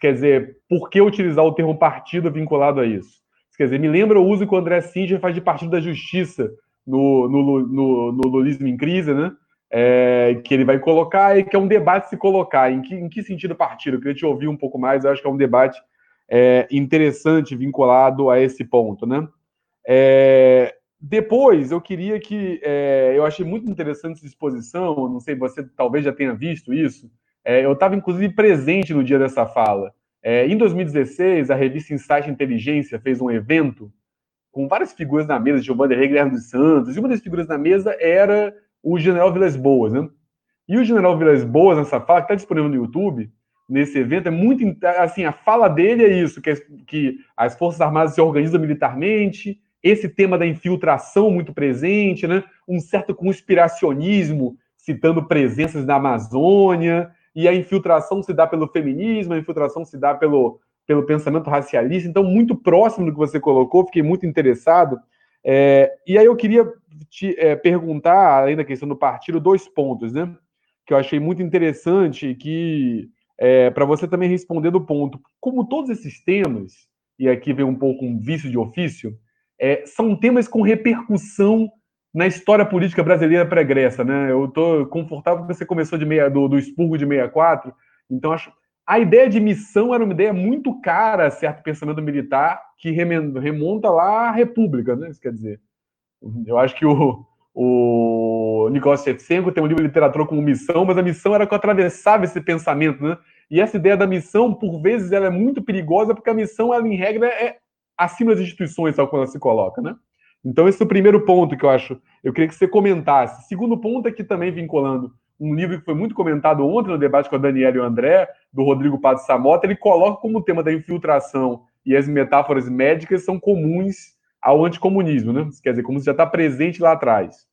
quer dizer, por que utilizar o termo partido vinculado a isso? quer dizer, me lembra o uso que o André Singer faz de partido da justiça no, no, no, no Lulismo em Crise, né? é, que ele vai colocar e que é um debate se colocar. Em que, em que sentido partido? Eu queria te ouvir um pouco mais, eu acho que é um debate é, interessante vinculado a esse ponto, né? É, depois, eu queria que. É, eu achei muito interessante essa exposição, não sei, você talvez já tenha visto isso. É, eu estava, inclusive, presente no dia dessa fala. É, em 2016, a revista Insight Inteligência fez um evento com várias figuras na mesa, Giovanni Guilherme dos Santos, e uma das figuras na mesa era o General Vilas Boas, né? E o General Vilas Boas, nessa fala, que está disponível no YouTube, nesse evento, é muito. Assim, a fala dele é isso: que, que as Forças Armadas se organizam militarmente, esse tema da infiltração muito presente, né? Um certo conspiracionismo, citando presenças na Amazônia, e a infiltração se dá pelo feminismo, a infiltração se dá pelo, pelo pensamento racialista. Então, muito próximo do que você colocou, fiquei muito interessado. É, e aí eu queria te é, perguntar, além da questão do partido, dois pontos, né? Que eu achei muito interessante que é, para você também responder do ponto. Como todos esses temas, e aqui vem um pouco um vício de ofício, é, são temas com repercussão na história política brasileira pregressa, né? Eu estou confortável que você começou de meia, do, do expurgo de 64, então acho a ideia de missão era uma ideia muito cara a certo pensamento militar que remonta lá à República, né? Isso quer dizer, eu acho que o, o Nicolau Shevchenko tem um livro de literatura como missão, mas a missão era que atravessava esse pensamento, né? E essa ideia da missão, por vezes, ela é muito perigosa, porque a missão, ela, em regra, é acima das instituições, tal como ela se coloca, né? Então, esse é o primeiro ponto que eu acho, eu queria que você comentasse. Segundo ponto aqui também vinculando um livro que foi muito comentado ontem no debate com a Daniela e o André, do Rodrigo Pato Samota, ele coloca como tema da infiltração e as metáforas médicas são comuns ao anticomunismo, né? Quer dizer, como se já está presente lá atrás.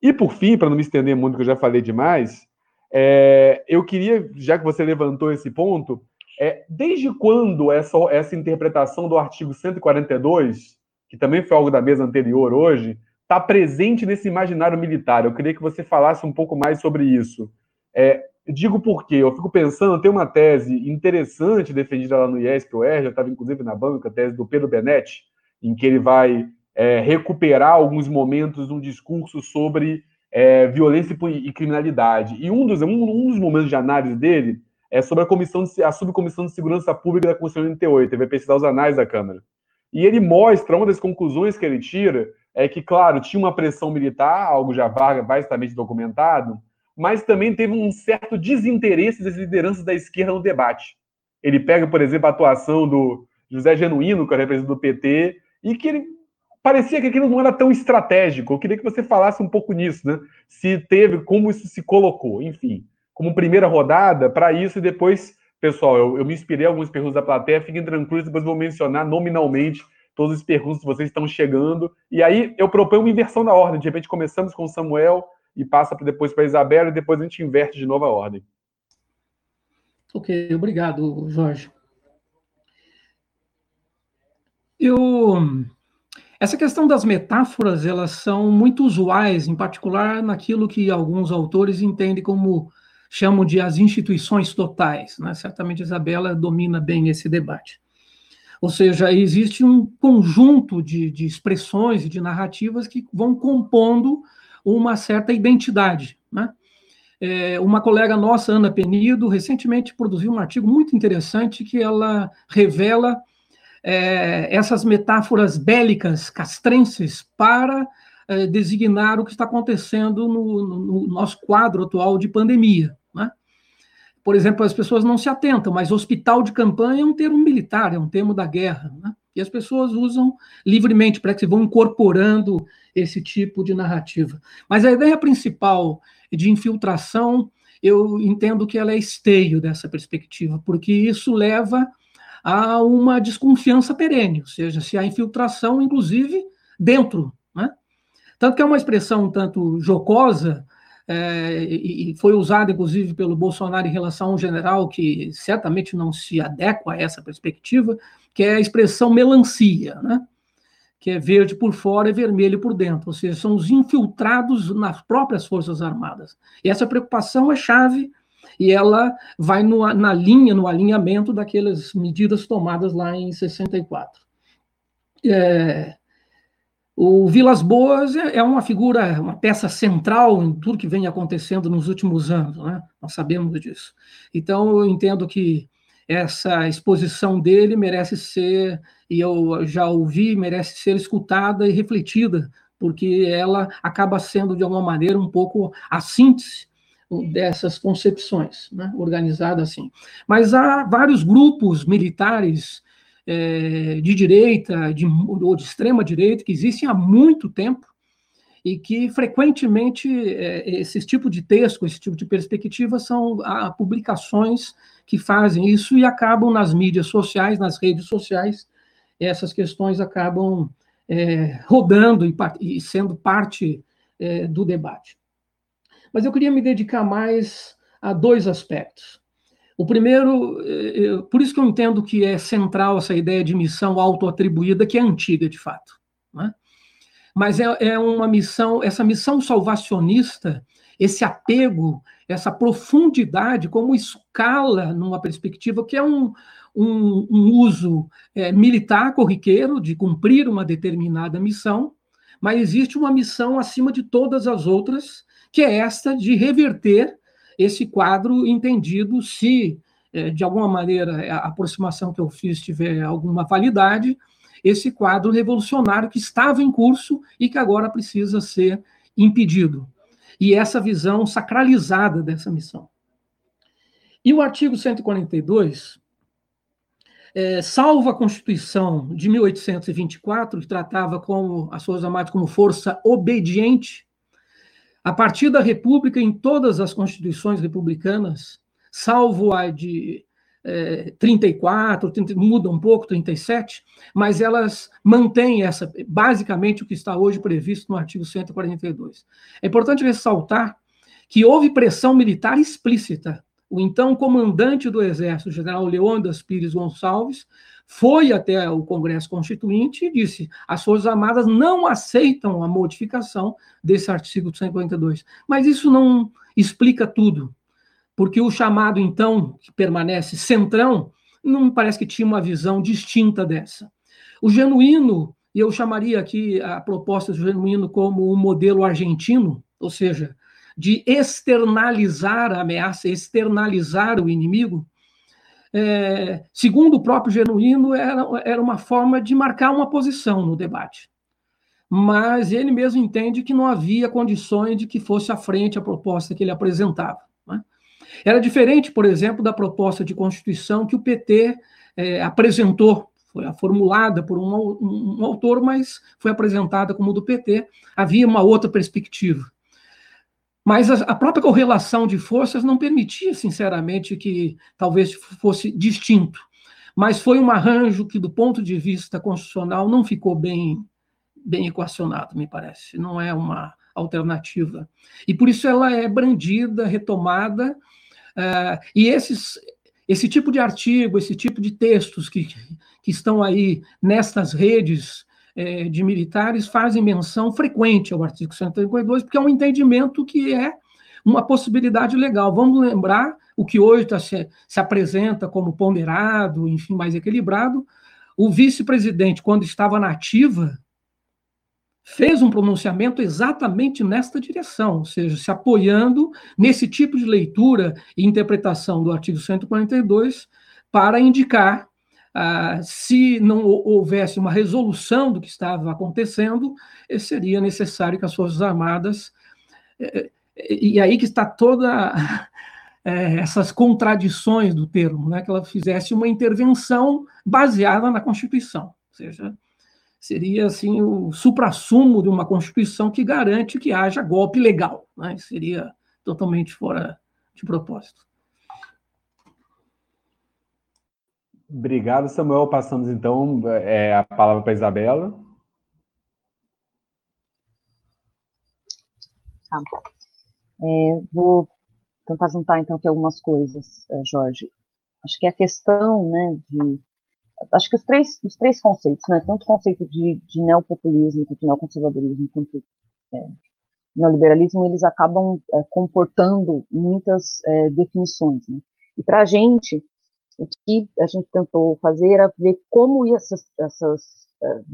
E por fim, para não me estender muito, que eu já falei demais, é, eu queria, já que você levantou esse ponto, é, desde quando essa, essa interpretação do artigo 142, que também foi algo da mesa anterior hoje, está presente nesse imaginário militar? Eu queria que você falasse um pouco mais sobre isso. É, digo porque eu fico pensando, tem uma tese interessante defendida lá no IESP-UER, já estava inclusive na banca, a tese do Pedro Benetti, em que ele vai é, recuperar alguns momentos de um discurso sobre é, violência e criminalidade. E um dos, um, um, dos momentos de análise dele é sobre a, comissão de, a Subcomissão de Segurança Pública da Constituição 88, ele vai pesquisar os anais da Câmara. E ele mostra, uma das conclusões que ele tira, é que, claro, tinha uma pressão militar, algo já vastamente documentado, mas também teve um certo desinteresse das lideranças da esquerda no debate. Ele pega, por exemplo, a atuação do José Genuíno, que é representante do PT, e que ele parecia que aquilo não era tão estratégico. Eu queria que você falasse um pouco nisso, né? Se teve, como isso se colocou, enfim, como primeira rodada para isso e depois, pessoal, eu, eu me inspirei em algumas perguntas da plateia, fiquem tranquilos, depois vou mencionar nominalmente todas as perguntas que vocês estão chegando. E aí eu proponho uma inversão da ordem. De repente começamos com o Samuel e passa depois para a Isabela e depois a gente inverte de novo a ordem. Ok, obrigado, Jorge. Eu, essa questão das metáforas, elas são muito usuais, em particular naquilo que alguns autores entendem como chamam de as instituições totais. Né? Certamente Isabela domina bem esse debate. Ou seja, existe um conjunto de, de expressões e de narrativas que vão compondo uma certa identidade. Né? É, uma colega nossa, Ana Penido, recentemente produziu um artigo muito interessante que ela revela é, essas metáforas bélicas castrenses para é, designar o que está acontecendo no, no, nosso quadro atual de pandemia. Né? Por exemplo, as pessoas não se atentam, mas hospital de campanha é um termo militar, é um termo da guerra. Né? E as pessoas usam livremente, para que se vão incorporando esse tipo de narrativa. Mas a ideia principal de infiltração, eu entendo que ela é esteio dessa perspectiva, porque isso leva a uma desconfiança perene, ou seja, se há infiltração, inclusive, dentro. Né? Tanto que é uma expressão um tanto jocosa, é, e foi usado, inclusive, pelo Bolsonaro em relação a um general que certamente não se adequa a essa perspectiva, que é a expressão melancia, né? que é verde por fora e vermelho por dentro, ou seja, são os infiltrados nas próprias Forças Armadas. E essa preocupação é chave e ela vai no, na linha, no alinhamento daquelas medidas tomadas lá em 64. É, o Vilas Boas é, é uma figura, uma peça central em tudo que vem acontecendo nos últimos anos, né? nós sabemos disso. Então, eu entendo que essa exposição dele merece ser, e eu já ouvi, merece ser escutada e refletida, porque ela acaba sendo, de alguma maneira, um pouco a síntese dessas concepções, né? organizada assim. Mas há vários grupos militares é, de direita de, ou de extrema direita que existem há muito tempo e que frequentemente é, esses tipos de texto, esse tipo de perspectiva são há publicações que fazem isso e acabam nas mídias sociais, nas redes sociais, essas questões acabam é, rodando e, e, sendo parte é, do debate. Mas eu queria me dedicar mais a dois aspectos. O primeiro, é, é, por isso que eu entendo que é central essa ideia de missão autoatribuída, que é antiga, de fato. Né? Mas é, é uma missão, essa missão salvacionista, esse apego, essa profundidade, como escala numa perspectiva que é um, um, um uso é, militar corriqueiro de cumprir uma determinada missão, mas existe uma missão acima de todas as outras, que é esta de reverter esse quadro entendido, se é, de alguma maneira a aproximação que eu fiz tiver alguma validade, esse quadro revolucionário que estava em curso e que agora precisa ser impedido. E essa visão sacralizada dessa missão. E o artigo 142, é, salvo a Constituição de 1824, que tratava como as Forças Armadas como força obediente, a partir da República, em todas as constituições republicanas, salvo a de é, 34, 30, muda um pouco, 37, mas elas mantêm essa, basicamente o que está hoje previsto no artigo 142. É importante ressaltar que houve pressão militar explícita. O então comandante do Exército, general Leônidas Pires Gonçalves, foi até o Congresso Constituinte e disse: as Forças Armadas não aceitam a modificação desse artigo 142. Mas isso não explica tudo, porque o chamado, então, que permanece centrão, não parece que tinha uma visão distinta dessa. O genuíno, e eu chamaria aqui a proposta do genuíno como um modelo argentino, ou seja, de externalizar a ameaça, externalizar o inimigo, é, segundo o próprio Genuíno, era, era uma forma de marcar uma posição no debate. Mas ele mesmo entende que não havia condições de que fosse à frente a proposta que ele apresentava. Né? Era diferente, por exemplo, da proposta de Constituição que o PT é, apresentou, foi formulada por um, um, um autor, mas foi apresentada como do PT. Havia uma outra perspectiva. Mas a, própria correlação de forças não permitia, sinceramente, que talvez fosse distinto. Mas foi um arranjo que, do ponto de vista constitucional, não ficou bem, bem equacionado, me parece. Não é uma alternativa. E por isso ela é brandida, retomada, uh, e esses, esse tipo de artigo, esse tipo de textos que, que estão aí nestas redes é, de militares fazem menção frequente ao artigo 132, porque é um entendimento que é uma possibilidade legal. Vamos lembrar o que hoje tá, se, se apresenta como ponderado, enfim, mais equilibrado. O vice-presidente, quando estava na ativa, fez um pronunciamento exatamente nesta direção, ou seja, se apoiando nesse tipo de leitura e interpretação do artigo 142 para indicar ah, se não houvesse uma resolução do que estava acontecendo, eh, seria necessário que as Forças Armadas. Eh, eh, e aí que está toda essas contradições do termo, né, que ela fizesse uma intervenção baseada na Constituição, ou seja, seria assim o suprassumo de uma Constituição que garante que haja golpe legal, né, seria totalmente fora de propósito. Obrigado, Samuel. Passamos então é, a palavra para a Isabela. Tá. É, vou tentar juntar então aqui algumas coisas, é, Jorge. Acho que a questão, né, de acho que os três, os três conceitos, né, tanto o conceito de, de neopopulismo quanto neoconservadorismo, quanto é, neoliberalismo, eles acabam é, comportando muitas é, definições. Né? E para a gente, o que a gente tentou fazer era ver como essas, essas uh,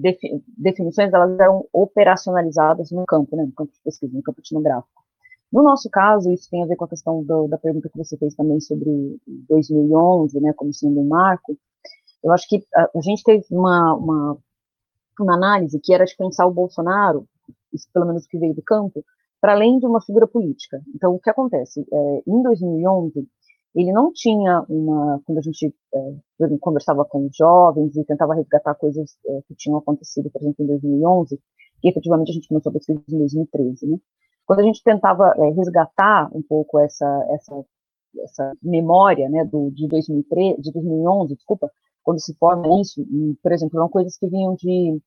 definições elas eram operacionalizadas no campo, né, no campo de pesquisa, no campo etnográfico. No nosso caso, isso tem a ver com a questão do, da pergunta que você fez também sobre 2011, né, como sendo um marco. Eu acho que a, a gente teve uma, uma, uma, análise que era de pensar o Bolsonaro, pelo menos que veio do campo, para além de uma figura política. Então, o que acontece? É, em 2011, ele não tinha uma, quando a gente é, conversava com jovens e tentava resgatar coisas é, que tinham acontecido, por exemplo, em 2011, que efetivamente a gente começou a pesquisa em 2013, né? Quando a gente tentava é, resgatar um pouco essa, essa, essa memória, né, do, de 2013, de 2011, desculpa, quando se forma isso, por exemplo, eram coisas que vinham de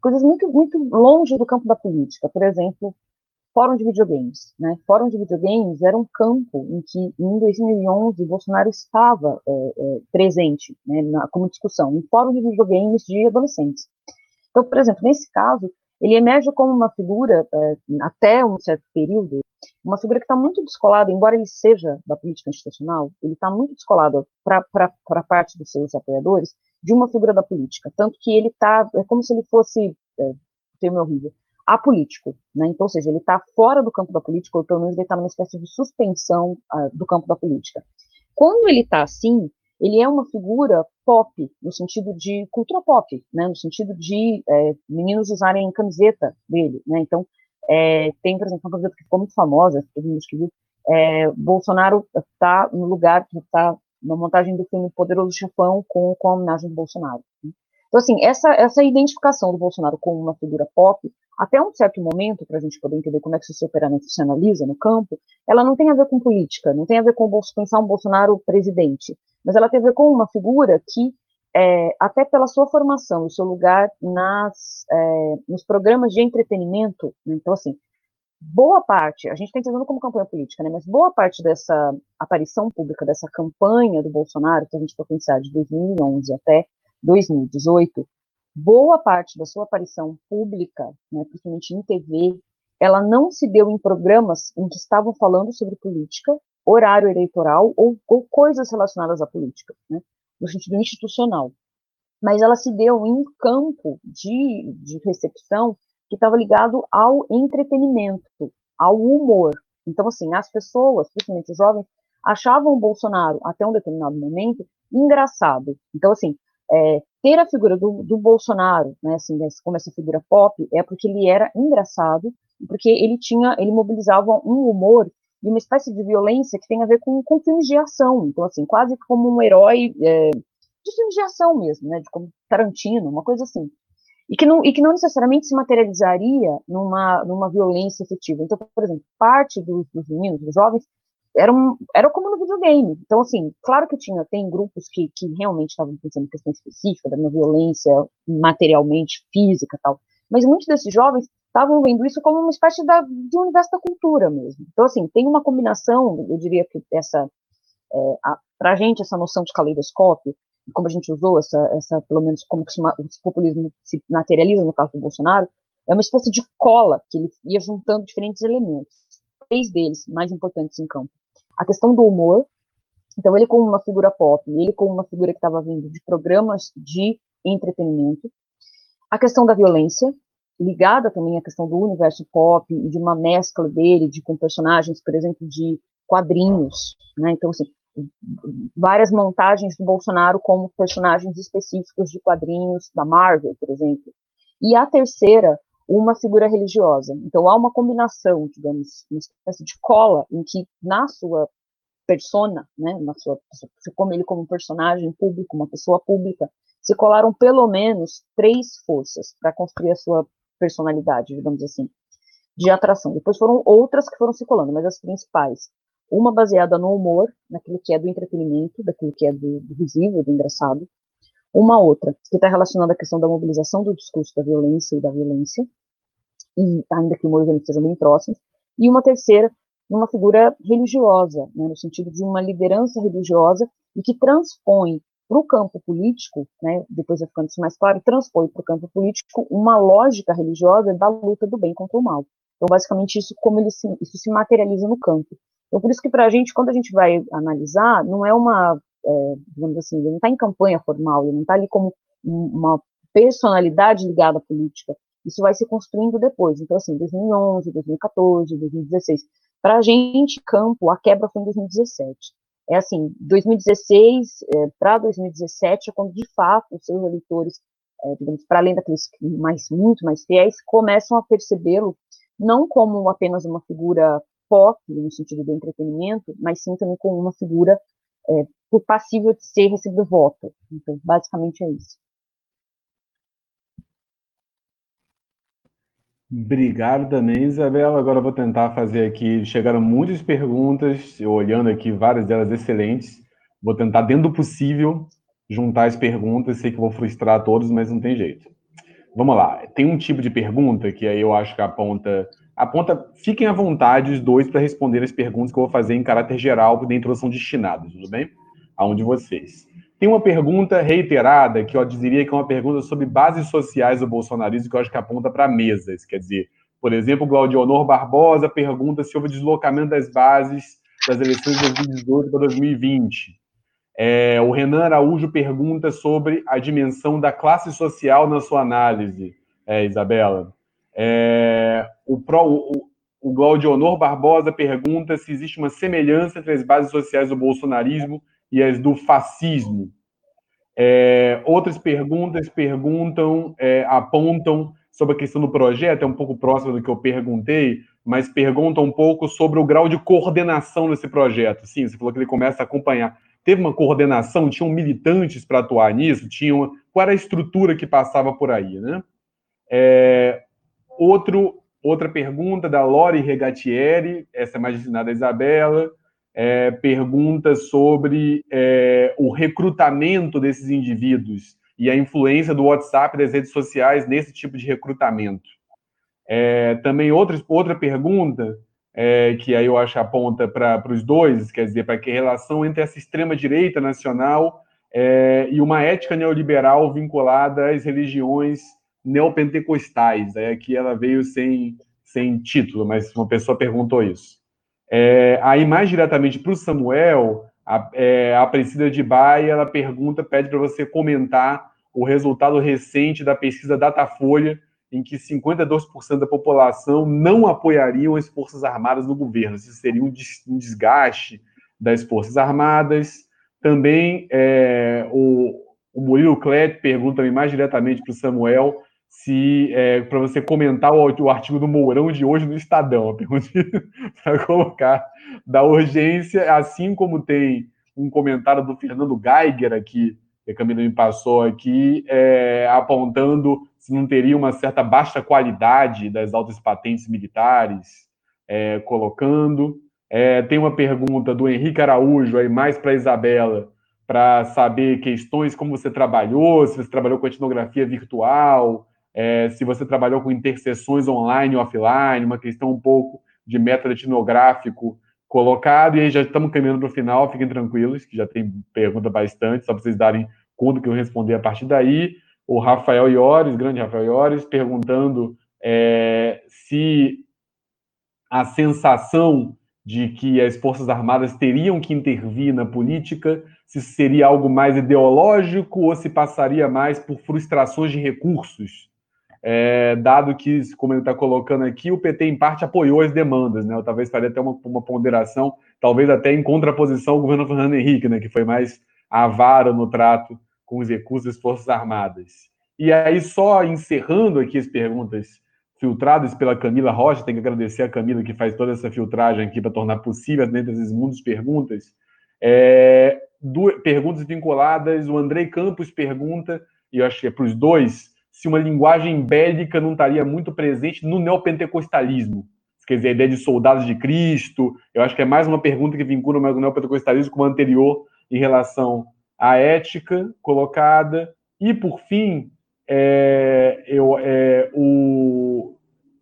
coisas muito, muito longe do campo da política. Por exemplo, fórum de videogames. Né? Fórum de videogames era um campo em que, em 2011, Bolsonaro estava é, é, presente né, na, como discussão, um fórum de videogames de adolescentes. Então, por exemplo, nesse caso, ele emerge como uma figura, é, até um certo período, uma figura que está muito descolada, embora ele seja da política institucional, ele está muito descolado para parte dos seus apoiadores de uma figura da política. Tanto que ele está, é como se ele fosse, é, termo horrível, apolítico, né? Então, ou seja, ele está fora do campo da política, ou pelo menos ele está numa espécie de suspensão uh, do campo da política. Quando ele está assim, ele é uma figura pop, no sentido de cultura pop, né? No sentido de é, meninos usarem camiseta dele, né? Então, é, tem, por exemplo, uma camiseta que ficou muito famosa, todo mundo que é, Bolsonaro está no lugar que está na montagem do filme Poderoso Chefão com, com a homenagem do Bolsonaro. Né? Então, assim, essa, essa identificação do Bolsonaro como uma figura pop, até um certo momento, para a gente poder entender como é que esse operamento se analisa no campo, ela não tem a ver com política, não tem a ver com pensar um Bolsonaro presidente, mas ela tem a ver com uma figura que, é, até pela sua formação, o seu lugar nas, é, nos programas de entretenimento, né, então, assim, boa parte, a gente está entendendo como campanha política, né, mas boa parte dessa aparição pública, dessa campanha do Bolsonaro, que a gente for pensar de 2011 até 2018, boa parte da sua aparição pública, né, principalmente em TV, ela não se deu em programas em que estavam falando sobre política, horário eleitoral ou, ou coisas relacionadas à política, né, no sentido institucional. Mas ela se deu em campo de, de recepção que estava ligado ao entretenimento. ao humor. Então, assim, as pessoas, principalmente os jovens, achavam o Bolsonaro, até um determinado momento, engraçado. Então, assim, é, ter a figura do, do Bolsonaro, né, assim, como essa figura pop, é porque ele era engraçado, porque ele tinha, ele mobilizava um humor e uma espécie de violência que tem a ver com, com filmes de ação. Então, assim, quase como um herói é, de filmes de ação mesmo, né, de como Tarantino, uma coisa assim. E que não, e que não necessariamente se materializaria numa, numa violência efetiva. Então, por exemplo, parte dos, dos meninos, dos jovens, era, um, era como no videogame. Então, assim, claro que tinha, tem grupos que, que realmente estavam pensando em questão específica, da violência materialmente, física tal, mas muitos desses jovens estavam vendo isso como uma espécie da, de um universo da cultura mesmo. Então, assim, tem uma combinação, eu diria que essa, é, a gente, essa noção de caleidoscópio, como a gente usou essa, essa pelo menos como que esse populismo se materializa no caso do Bolsonaro, é uma espécie de cola que ele ia juntando diferentes elementos. Três deles mais importantes em campo a questão do humor. Então, ele como uma figura pop, ele como uma figura que estava vindo de programas de entretenimento. A questão da violência, ligada também à questão do universo pop e de uma mescla dele de, com personagens, por exemplo, de quadrinhos, né? Então, assim, várias montagens do Bolsonaro como personagens específicos de quadrinhos da Marvel, por exemplo. E a terceira, uma figura religiosa. Então há uma combinação, digamos, uma espécie de cola em que na sua persona, né, na sua, como ele como um personagem público, uma pessoa pública, se colaram pelo menos três forças para construir a sua personalidade, digamos assim, de atração. Depois foram outras que foram se colando, mas as principais. Uma baseada no humor, naquilo que é do entretenimento, daquilo que é do, do visível, do engraçado. Uma outra, que está relacionada à questão da mobilização do discurso da violência e da violência, e ainda que e sejam bem próximos, e uma terceira, numa figura religiosa, né, no sentido de uma liderança religiosa e que transpõe para o campo político, né, depois vai ficando isso mais claro, transpõe para o campo político uma lógica religiosa da luta do bem contra o mal. Então, basicamente, isso como ele se, isso se materializa no campo. Então, por isso que para a gente, quando a gente vai analisar, não é uma, é, digamos assim, ele não está em campanha formal, ele não está ali como uma personalidade ligada à política, isso vai se construindo depois. Então, assim, 2011, 2014, 2016. Para a gente, campo, a quebra foi em 2017. É assim, 2016 é, para 2017 é quando, de fato, os seus eleitores, é, digamos, para além daqueles mais, muito mais fiéis, começam a percebê-lo não como apenas uma figura pop, no sentido do entretenimento, mas sim também como uma figura é, passível de ser recebido voto. Então, basicamente é isso. Obrigado também, Isabela. Agora vou tentar fazer aqui. Chegaram muitas perguntas, eu olhando aqui, várias delas excelentes. Vou tentar, dentro do possível, juntar as perguntas. Sei que vou frustrar todos, mas não tem jeito. Vamos lá. Tem um tipo de pergunta que aí eu acho que aponta. Aponta, fiquem à vontade os dois para responder as perguntas que eu vou fazer em caráter geral, porque dentro são destinadas, tudo bem? A um de vocês. Tem uma pergunta reiterada, que eu diria que é uma pergunta sobre bases sociais do bolsonarismo, que eu acho que aponta para mesas. Quer dizer, por exemplo, o Glaudionor Barbosa pergunta se houve deslocamento das bases das eleições de 2018 para 2020. É, o Renan Araújo pergunta sobre a dimensão da classe social na sua análise, é, Isabela. É, o, o, o Glaudionor Barbosa pergunta se existe uma semelhança entre as bases sociais do bolsonarismo e as do fascismo. É, outras perguntas perguntam, é, apontam sobre a questão do projeto, é um pouco próximo do que eu perguntei, mas perguntam um pouco sobre o grau de coordenação desse projeto. Sim, você falou que ele começa a acompanhar. Teve uma coordenação, tinham militantes para atuar nisso, tinham, qual era a estrutura que passava por aí, né? É, outro, outra pergunta da Lori Regatieri, essa é mais destinada a Isabela, é, perguntas sobre é, o recrutamento desses indivíduos e a influência do WhatsApp e das redes sociais nesse tipo de recrutamento. É, também outra, outra pergunta, é, que aí eu acho aponta para os dois, quer dizer, para que relação entre essa extrema-direita nacional é, e uma ética neoliberal vinculada às religiões neopentecostais. É, aqui ela veio sem, sem título, mas uma pessoa perguntou isso. É, aí, mais diretamente para o Samuel, a, é, a Priscila de Baia, ela pergunta, pede para você comentar o resultado recente da pesquisa Datafolha, em que 52% da população não apoiariam as Forças Armadas no governo. Isso seria um desgaste das Forças Armadas. Também é, o, o Murilo Clet pergunta mais diretamente para o Samuel se é, para você comentar o, o, artigo do Mourão de hoje no Estadão, para colocar da urgência, assim como tem um comentário do Fernando Geiger aqui, que a Camila me passou aqui, é, apontando se não teria uma certa baixa qualidade das altas patentes militares, é, colocando. É, tem uma pergunta do Henrique Araújo, aí mais para Isabela, para saber questões como você trabalhou, se você trabalhou com etnografia virtual, é, se você trabalhou com interseções online e offline, uma questão um pouco de método etnográfico colocado, e aí já estamos caminhando para o final, fiquem tranquilos, que já tem pergunta bastante, só para vocês darem conta que eu responder a partir daí. O Rafael Iores, grande Rafael Iores, perguntando é, se a sensação de que as Forças Armadas teriam que intervir na política, se seria algo mais ideológico ou se passaria mais por frustrações de recursos é, dado que, como ele está colocando aqui, o PT, em parte, apoiou as demandas, né? Eu talvez faria até uma, uma ponderação, talvez até em contraposição ao governo Fernando Henrique, né? Que foi mais avaro no trato com os recursos das Forças Armadas. E aí, só encerrando aqui as perguntas filtradas pela Camila Rocha, tem que agradecer a Camila que faz toda essa filtragem aqui para tornar possível dentro desses mundos perguntas. É, duas, perguntas vinculadas, o Andrei Campos pergunta, e eu acho que é para os dois, se uma linguagem bélica não estaria muito presente no neopentecostalismo. Quer dizer, a ideia de soldados de Cristo. Eu acho que é mais uma pergunta que vincula o neopentecostalismo com a anterior em relação à ética colocada. E, por fim, é, eu, é, o,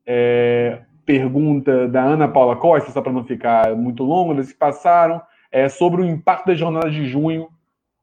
é, pergunta da Ana Paula Costa, só para não ficar muito longo, eles que passaram, é sobre o impacto das jornadas de junho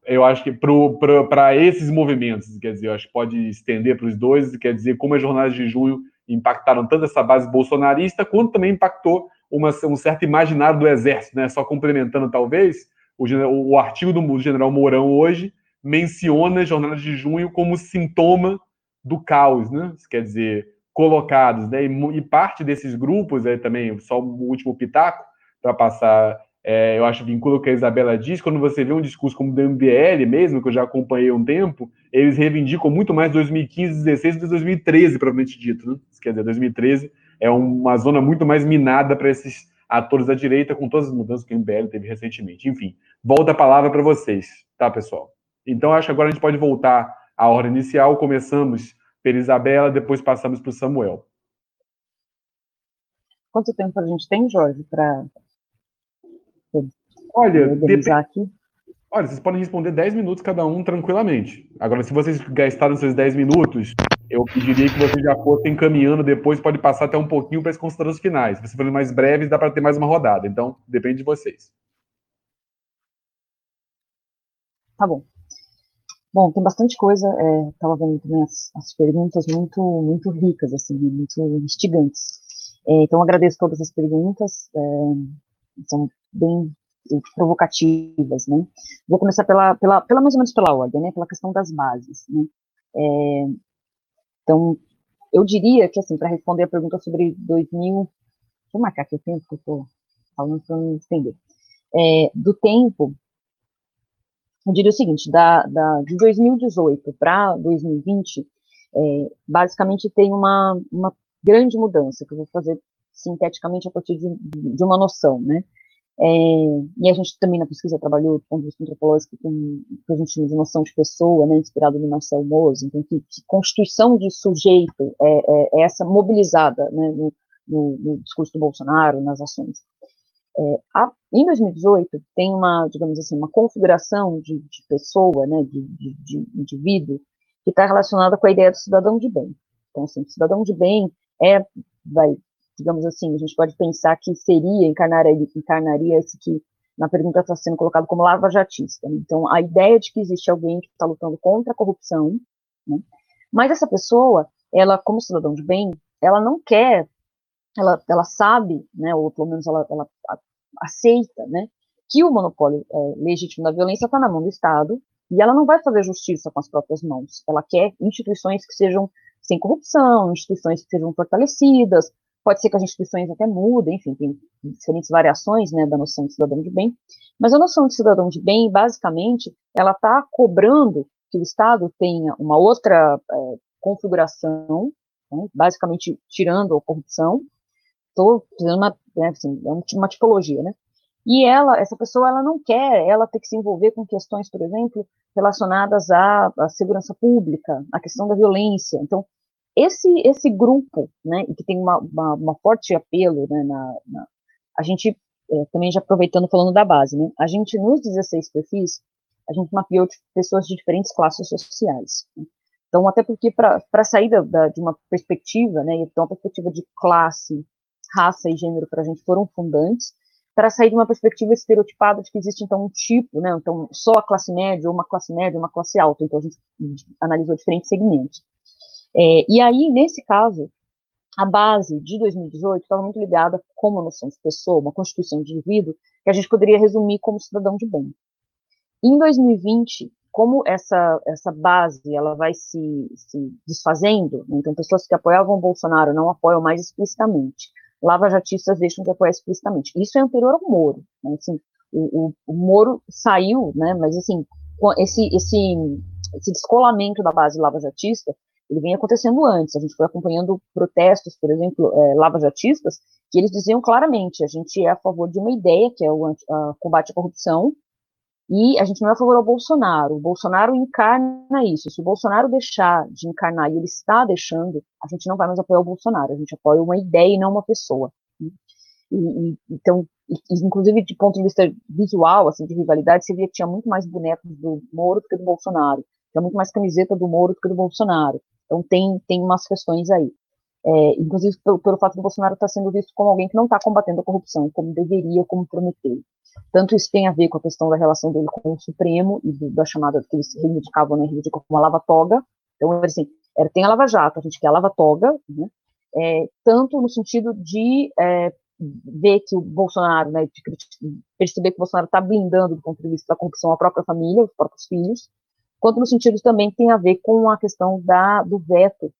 eu acho que para esses movimentos, quer dizer, eu acho que pode estender para os dois, quer dizer, como as jornadas de junho impactaram tanto essa base bolsonarista, quanto também impactou uma, um certo imaginário do exército, né? Só complementando, talvez, o, o artigo do general Mourão hoje menciona as jornadas de junho como sintoma do caos, né? Quer dizer, colocados, né? E, e parte desses grupos, aí também, só o último pitaco, para passar é, eu acho que vincula o que a Isabela diz, quando você vê um discurso como o do MBL mesmo, que eu já acompanhei há um tempo, eles reivindicam muito mais 2015, 2016 do que 2013, provavelmente dito. Né? Quer dizer, 2013 é uma zona muito mais minada para esses atores da direita, com todas as mudanças que o MBL teve recentemente. Enfim, volta a palavra para vocês, tá, pessoal? Então, acho que agora a gente pode voltar à ordem inicial. Começamos pela Isabela, depois passamos para o Samuel. Quanto tempo a gente tem, Jorge, para Olha, aqui. Olha, vocês podem responder 10 minutos cada um tranquilamente. Agora, se vocês gastarem esses 10 minutos, eu pediria que vocês já fossem caminhando depois, pode passar até um pouquinho para as considerações finais. Se vocês forem mais breves, dá para ter mais uma rodada. Então, depende de vocês. Tá bom. Bom, tem bastante coisa. Estava é, vendo também as, as, perguntas muito, muito ricas, assim, muito instigantes. É, então, agradeço todas as perguntas. É, são bem provocativas, né? Vou começar pela, pela, pela mais ou menos pela ordem, né? Pela questão das bases, né? É, então, eu diria que, assim, para responder a pergunta sobre 2000, vou marcar aqui o tempo que eu estou falando para não estender. É, do tempo, eu diria o seguinte, da, da, de 2018 para 2020, é, basicamente tem uma, uma grande mudança, que eu vou fazer sinteticamente a partir de, de uma noção, né? É, e a gente também na pesquisa trabalhou do ponto de antropológico com que a gente de noção de pessoa, né, inspirado no Marcel Mose, então que, que constituição de sujeito é, é, é essa mobilizada né, no, no, no, discurso do Bolsonaro, nas ações. É, a, em 2018 tem uma, digamos assim, uma configuração de, de pessoa, né, de, de, de indivíduo, que está relacionada com a ideia do cidadão de bem. Então, assim, cidadão de bem é, vai digamos assim, a gente pode pensar que seria, encarnaria, encarnaria esse que na pergunta está sendo colocado como lava-jatista. Né? Então, a ideia de que existe alguém que está lutando contra a corrupção, né? mas essa pessoa, ela, como cidadão de bem, ela não quer, ela, ela sabe, né, ou pelo menos ela, ela aceita, né, que o monopólio é, legítimo da violência está na mão do Estado, e ela não vai fazer justiça com as próprias mãos. Ela quer instituições que sejam sem corrupção, instituições que sejam fortalecidas, pode ser que as instituições até mudem, enfim, tem diferentes variações, né, da noção de cidadão de bem, mas a noção de cidadão de bem, basicamente, ela está cobrando que o Estado tenha uma outra é, configuração, né, basicamente tirando a corrupção, estou fazendo uma, né, assim, é uma tipologia, né, e ela, essa pessoa, ela não quer, ela ter que se envolver com questões, por exemplo, relacionadas à, à segurança pública, à questão da violência. Então, esse esse grupo, né, que tem uma, uma, uma forte apelo, né, na, na a gente é, também já aproveitando falando da base, né, a gente nos 16 perfis, a gente mapeou pessoas de diferentes classes sociais. Né? Então, até porque para sair da, da, de uma perspectiva, né, então uma perspectiva de classe, raça e gênero para a gente foram fundantes, para sair de uma perspectiva estereotipada de que existe então um tipo, né, então só a classe média, ou uma classe média, uma classe alta, então a gente analisou diferentes segmentos. É, e aí, nesse caso, a base de 2018 estava muito ligada com uma noção de pessoa, uma constituição de indivíduo, que a gente poderia resumir como cidadão de bem. Em 2020, como essa, essa base ela vai se, se desfazendo, né, então pessoas que apoiavam Bolsonaro não apoiam mais explicitamente, lava-jatistas deixam de apoiar explicitamente. Isso é anterior ao Moro. Né? Assim, o, o, o, Moro saiu, né, mas assim, esse, esse, esse descolamento da base lava-jatista, ele vem acontecendo antes. A gente foi acompanhando protestos, por exemplo, é, lava-jatistas, que eles diziam claramente, a gente é a favor de uma ideia, que é o a, combate à corrupção, e a gente não é a favor ao Bolsonaro. O Bolsonaro encarna isso. Se o Bolsonaro deixar de encarnar, e ele está deixando, a gente não vai mais apoiar o Bolsonaro. A gente apoia uma ideia e não uma pessoa. E, e, então, e, inclusive de ponto de vista visual, assim, de rivalidade, você via que tinha muito mais bonecos do Moro do que do Bolsonaro. Tinha muito mais camiseta do Moro do que do Bolsonaro. Então, tem, tem umas questões aí. É, inclusive pelo, pelo fato do Bolsonaro estar sendo visto como alguém que não está combatendo a corrupção, como deveria, como prometeu. Tanto isso tem a ver com a questão da relação dele com o Supremo e do, da chamada que eles reivindicavam, né, reivindicam como a lava-toga. Então, assim, era, tem a lava-jato, a gente quer a lava-toga, né, é, tanto no sentido de é, ver que o Bolsonaro, né, de perceber que o Bolsonaro está blindando do ponto de vista da corrupção a própria família, os próprios filhos, quanto no sentido também tem a ver com a questão da, do veto,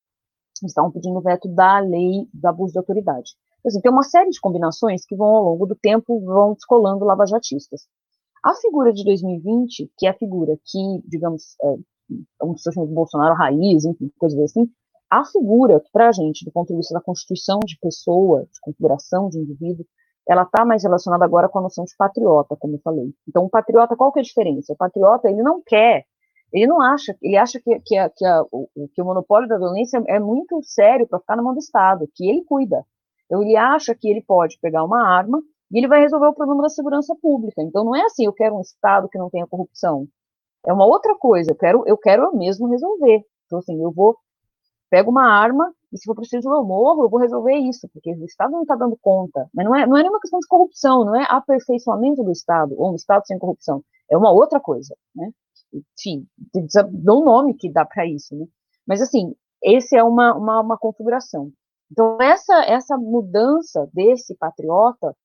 estavam pedindo o veto da lei do abuso de autoridade. Assim, tem uma série de combinações que vão, ao longo do tempo, vão descolando lavajatistas. A figura de 2020, que é a figura que, digamos, é, como pessoas chamam de Bolsonaro raiz, enfim, coisas assim, a figura para a gente, do ponto de vista da constituição de pessoa, de configuração de indivíduo, ela está mais relacionada agora com a noção de patriota, como eu falei. Então, o patriota, qual que é a diferença? O patriota, ele não quer, ele não acha, ele acha que, que, a, que, a, o, que o monopólio da violência é muito sério para ficar na mão do Estado, que ele cuida. Então, ele acha que ele pode pegar uma arma e ele vai resolver o problema da segurança pública. Então, não é assim, eu quero um Estado que não tenha corrupção. É uma outra coisa, eu quero eu, quero eu mesmo resolver. Então, assim, eu vou, pego uma arma e se for preciso eu morro, eu vou resolver isso, porque o Estado não está dando conta. Mas não é, não é nenhuma questão de corrupção, não é aperfeiçoamento do Estado, ou um Estado sem corrupção. É uma outra coisa, né? Enfim, dá um nome que dá para isso, né? Mas, assim, esse é uma, uma, uma configuração. Então, essa, essa mudança desse patriota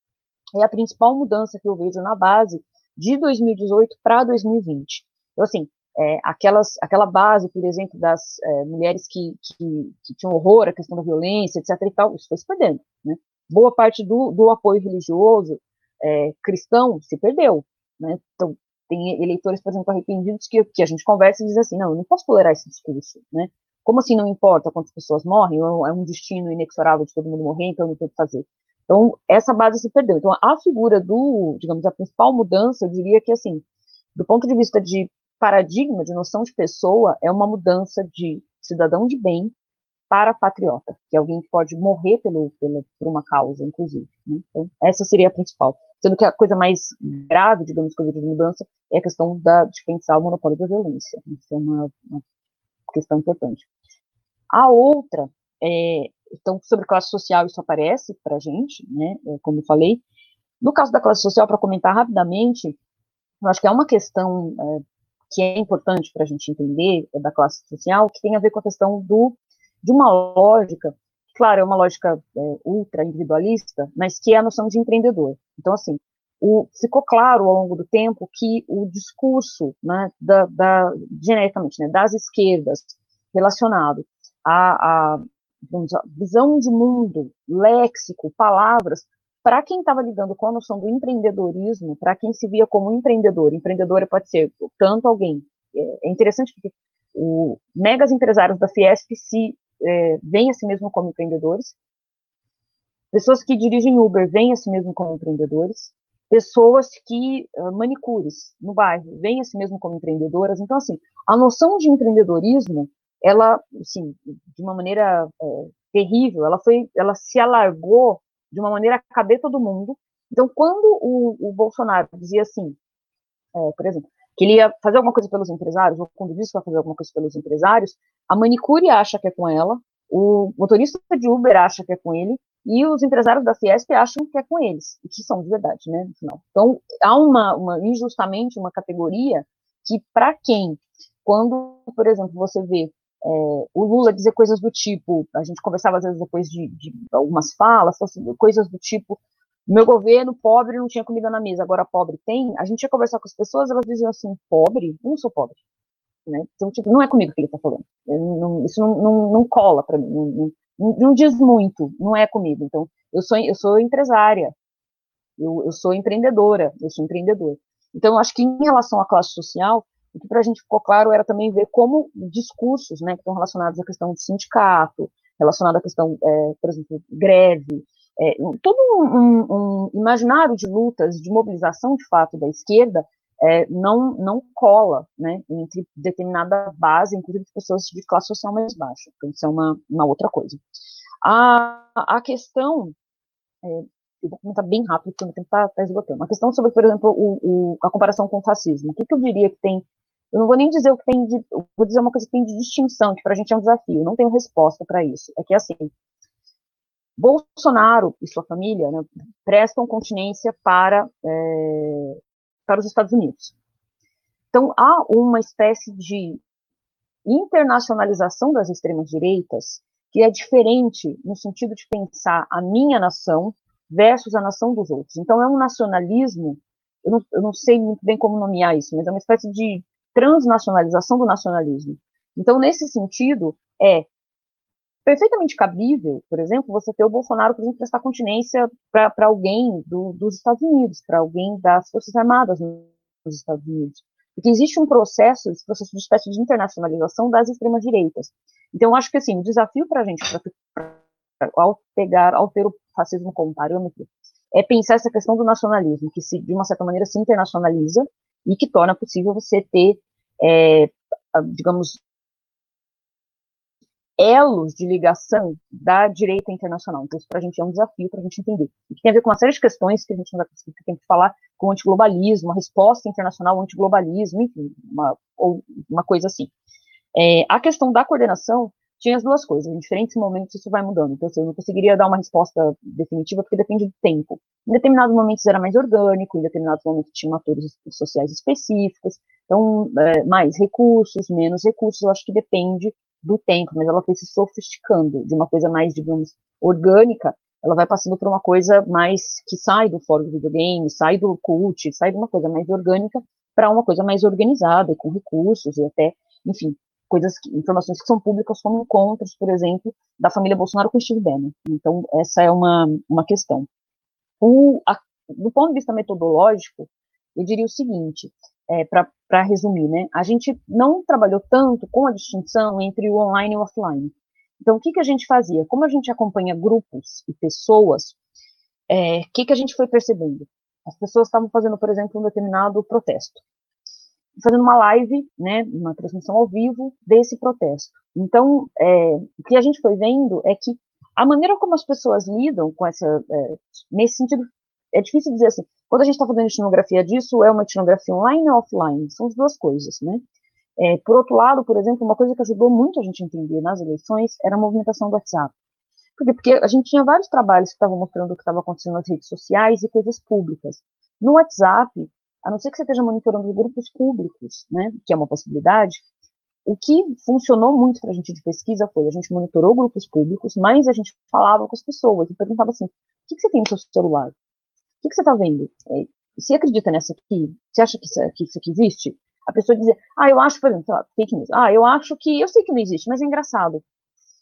é a principal mudança que eu vejo na base de 2018 para 2020. Então, assim, é, aquelas, aquela base, por exemplo, das é, mulheres que, que, que, tinham horror à questão da violência, etc. e tal, isso foi se perdendo. Né? Boa parte do, do apoio religioso é, cristão se perdeu. Né? Então, tem eleitores, por exemplo, arrependidos que, que a gente conversa e diz assim, não, eu não posso tolerar esse discurso, né? Como assim não importa quantas pessoas morrem? É um destino inexorável de todo mundo morrer, então não tem o que fazer. Então, essa base se perdeu. Então, a figura do, digamos, a principal mudança, eu diria que, assim, do ponto de vista de paradigma, de noção de pessoa, é uma mudança de cidadão de bem para patriota, que é alguém que pode morrer pelo, pelo, por uma causa, inclusive. Né? Então, essa seria a principal. Sendo que a coisa mais grave, digamos, eu de mudança é a questão da, de pensar o monopólio da violência. Isso é uma, uma questão importante. A outra, é, então, sobre classe social, isso aparece para a gente, né, é, como eu falei. No caso da classe social, para comentar rapidamente, eu acho que é uma questão é, que é importante para a gente entender é, da classe social, que tem a ver com a questão do, de uma lógica, claro, é uma lógica é, ultra individualista, mas que é a noção de empreendedor. Então, assim, o, ficou claro ao longo do tempo que o discurso, né, da, da, genericamente, né, das esquerdas relacionado a visão de mundo, léxico, palavras, para quem estava lidando com a noção do empreendedorismo, para quem se via como empreendedor, empreendedora pode ser tanto alguém. É, é interessante porque o megas empresários da Fiesp se é, veem a si mesmo como empreendedores, pessoas que dirigem Uber veem a si mesmo como empreendedores, pessoas que uh, manicures no bairro veem a si mesmo como empreendedoras. Então, assim, a noção de empreendedorismo, ela, assim, de uma maneira é, terrível, ela foi, ela se alargou de uma maneira a caber todo mundo. Então, quando o, o Bolsonaro dizia assim, é, por exemplo, que ele ia fazer alguma coisa pelos empresários, ou quando disse para fazer alguma coisa pelos empresários, a manicure acha que é com ela, o motorista de Uber acha que é com ele, e os empresários da Fiesp acham que é com eles, e que são de verdade, né, no final. Então, há uma, uma injustamente uma categoria que, para quem, quando, por exemplo, você vê é, o Lula dizer coisas do tipo, a gente conversava às vezes depois de, de algumas falas, coisas do tipo, meu governo, pobre, não tinha comida na mesa, agora pobre tem, a gente ia conversar com as pessoas, elas diziam assim, pobre? Eu não sou pobre. Né? Então, tipo, não é comigo que ele está falando. Não, isso não, não, não cola para mim, não, não, diz muito, não é comigo. Então, eu sou, eu sou empresária, eu, eu sou empreendedora, eu sou empreendedor. Então, acho que em relação à classe social, o que para a gente ficou claro era também ver como discursos, né, que estão relacionados à questão de sindicato, relacionado à questão, é, por exemplo, greve, é, todo um, um, um, imaginário de lutas, de mobilização de fato da esquerda, é, não, não cola né, entre determinada base, inclusive pessoas de classe social mais baixa. Então, isso é uma, uma outra coisa. A, a questão, é, eu vou comentar bem rápido, porque o tempo está tá esgotando. A questão sobre, por exemplo, o, o, a comparação com o fascismo. O que, que eu diria que tem eu não vou nem dizer o que tem de. Vou dizer uma coisa que tem de distinção, que para a gente é um desafio. não tenho resposta para isso. É que, assim, Bolsonaro e sua família né, prestam continência para, é, para os Estados Unidos. Então, há uma espécie de internacionalização das extremas-direitas que é diferente no sentido de pensar a minha nação versus a nação dos outros. Então, é um nacionalismo, eu não, eu não sei muito bem como nomear isso, mas é uma espécie de transnacionalização do nacionalismo. Então, nesse sentido, é perfeitamente cabível, por exemplo, você ter o Bolsonaro, por exemplo, prestar continência para alguém do, dos Estados Unidos, para alguém das Forças Armadas nos Estados Unidos. Porque existe um processo, esse processo de espécie de internacionalização das extremas-direitas. Então, acho que, assim, o desafio para a gente, pra, pra, ao pegar, ao ter o fascismo como parâmetro, é pensar essa questão do nacionalismo, que, se, de uma certa maneira, se internacionaliza e que torna possível você ter, é, digamos, elos de ligação da direita internacional. Então, isso para a gente é um desafio para a gente entender. E que tem a ver com uma série de questões que a gente não vai conseguir tem que falar com o antiglobalismo, a resposta internacional ao antiglobalismo, enfim, uma, ou uma coisa assim. É, a questão da coordenação tinha as duas coisas, em diferentes momentos isso vai mudando. Então, assim, eu não conseguiria dar uma resposta definitiva porque depende do tempo. Em determinados momentos era mais orgânico, em determinados momentos tinha atores sociais específicos, então, é, mais recursos, menos recursos, eu acho que depende do tempo, mas ela foi se sofisticando de uma coisa mais, digamos, orgânica, ela vai passando por uma coisa mais que sai do fórum do videogame, sai do cult, sai de uma coisa mais orgânica para uma coisa mais organizada, com recursos e até, enfim, coisas, que, informações que são públicas, como encontros, por exemplo, da família Bolsonaro com Steve Bannon. Então, essa é uma, uma questão. O, a, do ponto de vista metodológico, eu diria o seguinte, é, para resumir, né? A gente não trabalhou tanto com a distinção entre o online e o offline. Então, o que, que a gente fazia? Como a gente acompanha grupos e pessoas, o é, que, que a gente foi percebendo? As pessoas estavam fazendo, por exemplo, um determinado protesto. Fazendo uma live, né, uma transmissão ao vivo desse protesto. Então, é, o que a gente foi vendo é que a maneira como as pessoas lidam com essa, é, nesse sentido, é difícil dizer assim, quando a gente está fazendo etnografia disso, é uma etnografia online ou offline? São as duas coisas, né? É, por outro lado, por exemplo, uma coisa que ajudou muito a gente a entender nas eleições era a movimentação do WhatsApp. Por quê? Porque a gente tinha vários trabalhos que estavam mostrando o que estava acontecendo nas redes sociais e coisas públicas. No WhatsApp, a não ser que você esteja monitorando grupos públicos, né, que é uma possibilidade, o que funcionou muito para a gente de pesquisa foi a gente monitorou grupos públicos, mas a gente falava com as pessoas e perguntava assim: o que, que você tem no seu celular? O que, você está vendo? É, você acredita nessa aqui? Você acha que isso, que isso aqui existe? A pessoa dizer, ah, eu acho, por exemplo, fake news. Ah, eu acho que, eu sei que não existe, mas é engraçado.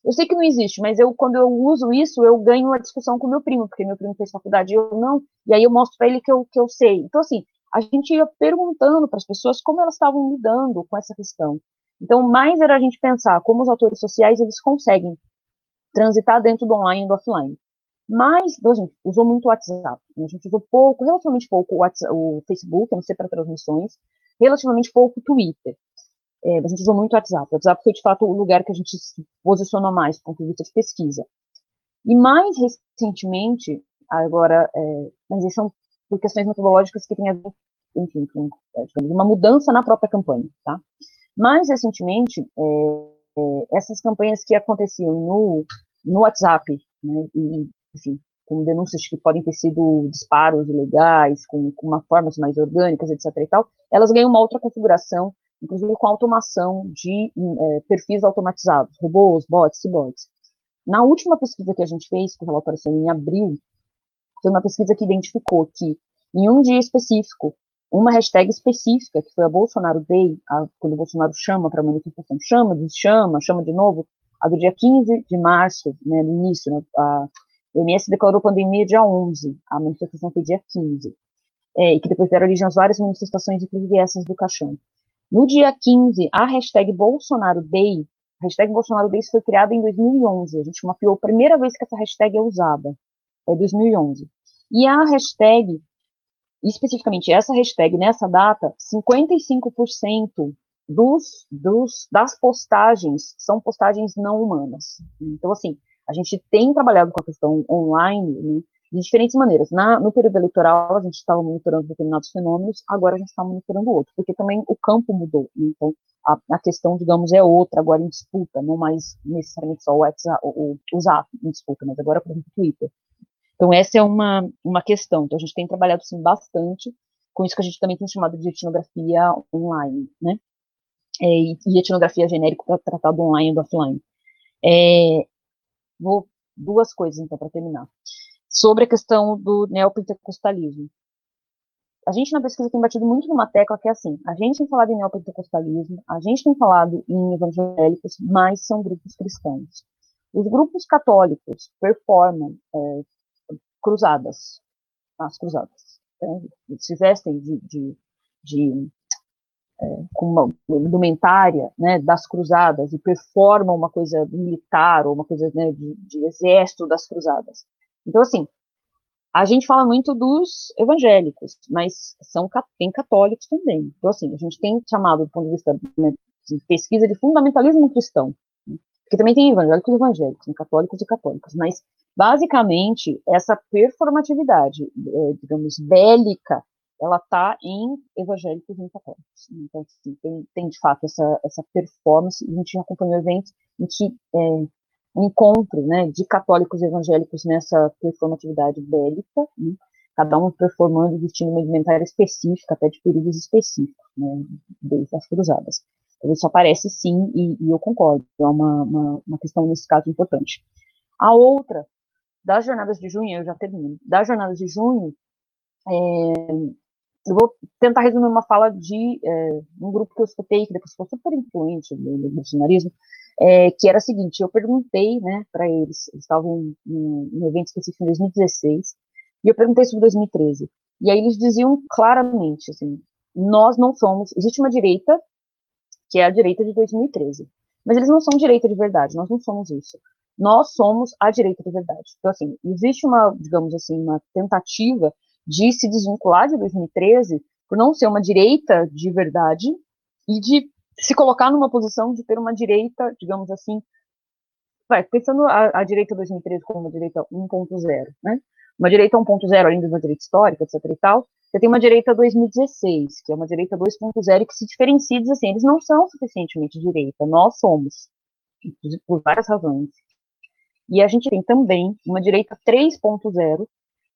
Eu sei que não existe, mas eu quando eu uso isso, eu ganho uma discussão com meu primo, porque meu primo fez faculdade e eu não, e aí eu mostro para ele que eu, que eu sei. Então, assim, a gente ia perguntando para as pessoas como elas estavam lidando com essa questão. Então, mais era a gente pensar como os atores sociais eles conseguem transitar dentro do online e do offline. Mas, a gente usou muito o WhatsApp, né? a gente usou pouco, relativamente pouco o, WhatsApp, o Facebook, a não ser para transmissões, relativamente pouco o Twitter. É, a gente usou muito o WhatsApp. O WhatsApp foi, de fato, o lugar que a gente se posicionou mais do ponto de vista de pesquisa. E mais recentemente, agora, é, mas são por questões metodológicas que têm a ver, enfim, com é, uma mudança na própria campanha, tá? Mais recentemente, é, é, essas campanhas que aconteciam no, no WhatsApp, né, e, enfim, com denúncias que podem ter sido disparos ilegais, com, com uma formas mais orgânicas, etc. e tal, elas ganham uma outra configuração, inclusive com automação de é, perfis automatizados, robôs, bots e bots. Na última pesquisa que a gente fez, que o relatório saiu em abril, foi uma pesquisa que identificou que, em um dia específico, uma hashtag específica, que foi a Bolsonaro Day, a, quando o Bolsonaro chama para a manifestação, chama, chama, chama de novo, a do dia 15 de março, né, no início, né, a OMS declarou pandemia dia 11, a manifestação foi dia 15, é, e que depois deram origem às várias manifestações, inclusive essas do Caixão. No dia 15, a hashtag Bolsonaro Day, a hashtag Bolsonaro Day foi criada em 2011, a gente mapeou a primeira vez que essa hashtag é usada, é 2011. E a hashtag especificamente essa hashtag nessa data, 55% dos, dos, das postagens são postagens não humanas. Então, assim, a gente tem trabalhado com a questão online né, de diferentes maneiras. Na, no período eleitoral, a gente estava monitorando determinados fenômenos, agora a gente está monitorando outros, porque também o campo mudou. Né, então, a, a, questão, digamos, é outra, agora em disputa, não mais necessariamente só o WhatsApp, o, o, Zap em disputa, mas agora, por exemplo, o Twitter. Então, essa é uma, uma questão. Então, a gente tem trabalhado, sim, bastante com isso que a gente também tem chamado de etnografia online, né? É, e etnografia genérica para tratar do online e do offline. É, vou, duas coisas, então, para terminar. Sobre a questão do neopentecostalismo. A gente na pesquisa tem batido muito numa tecla que é assim, a gente tem falado em neopentecostalismo, a gente tem falado em evangélicos, mas são grupos cristãos. Os grupos católicos performam é, cruzadas, as cruzadas. Né? Se vestem de, de, de com uma indumentária né, das cruzadas e performam uma coisa militar ou uma coisa né, de, de exército das cruzadas. Então, assim, a gente fala muito dos evangélicos, mas são tem católicos também. Então, assim, a gente tem chamado, do ponto de vista né, de pesquisa de fundamentalismo cristão, né, porque também tem evangélicos e evangélicos, tem católicos e católicos, mas Basicamente, essa performatividade, é, digamos, bélica, ela está em evangélicos e em católicos. Então, assim, tem, tem, de fato essa, essa performance, a gente acompanhou eventos em que é, um encontro né, de católicos e evangélicos nessa performatividade bélica, né, cada um performando vestindo uma indumentária específica, até de perigos específicos, né, desde as cruzadas. Então, isso aparece sim, e, e eu concordo, é uma, uma, uma questão, nesse caso, importante. A outra das jornadas de junho, eu já termino, das jornadas de junho, é, eu vou tentar resumir uma fala de é, um grupo que eu escutei, que depois ficou super influente no bolsonarismo, é, que era o seguinte, eu perguntei, né, para eles, eles estavam em um evento específico em 2016, e eu perguntei sobre 2013, e aí eles diziam claramente, assim, nós não somos, existe uma direita, que é a direita de 2013, mas eles não são direita de verdade, nós não somos isso nós somos a direita de verdade. Então, assim, existe uma, digamos assim, uma tentativa de se desvincular de 2013 por não ser uma direita de verdade e de se colocar numa posição de ter uma direita, digamos assim, vai, pensando a, a direita 2013 como uma direita 1.0, né? Uma direita 1.0, além de uma direita histórica, etc e tal, você tem uma direita 2016, que é uma direita 2.0 que se diferencia, diz assim, eles não são suficientemente direita, nós somos, por várias razões. E a gente tem também uma direita 3.0,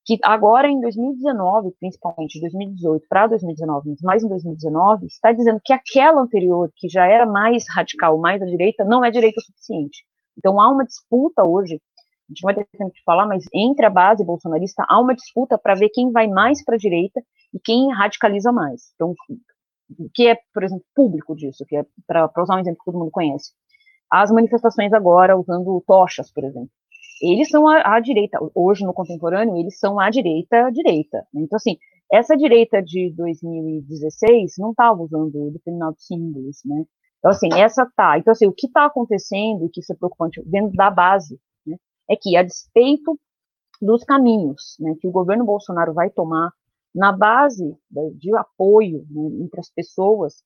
que agora em 2019, principalmente 2018 para 2019, mas mais em 2019, está dizendo que aquela anterior, que já era mais radical, mais à direita, não é direita o suficiente. Então há uma disputa hoje, a gente vai ter tempo de falar, mas entre a base bolsonarista há uma disputa para ver quem vai mais para a direita e quem radicaliza mais. Então, o que é, por exemplo, público disso, que é para usar um exemplo que todo mundo conhece as manifestações agora usando tochas, por exemplo. Eles são a, a direita, hoje no contemporâneo, eles são a direita direita. Né? Então, assim, essa direita de 2016 não estava usando determinados símbolos, né? Então, assim, essa tá. Então, assim, o que está acontecendo, e que isso é preocupante, dentro da base, né, é que, a despeito dos caminhos né, que o governo Bolsonaro vai tomar na base de apoio né, entre as pessoas,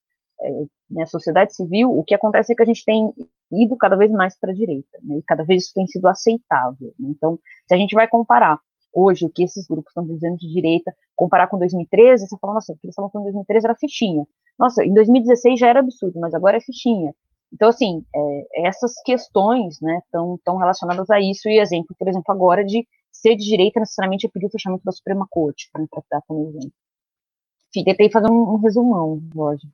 né, sociedade civil, o que acontece é que a gente tem ido cada vez mais para a direita, né, e cada vez isso tem sido aceitável. Né, então, se a gente vai comparar hoje o que esses grupos estão dizendo de direita, comparar com 2013, você fala, nossa, o que eles estavam falando em 2013 era fichinha. Nossa, em 2016 já era absurdo, mas agora é fichinha. Então, assim, é, essas questões, né, estão relacionadas a isso, e exemplo, por exemplo, agora de ser de direita necessariamente é pedir o fechamento da Suprema Corte, para dar como exemplo. Enfim, tentei fazer um, um resumão, Roger.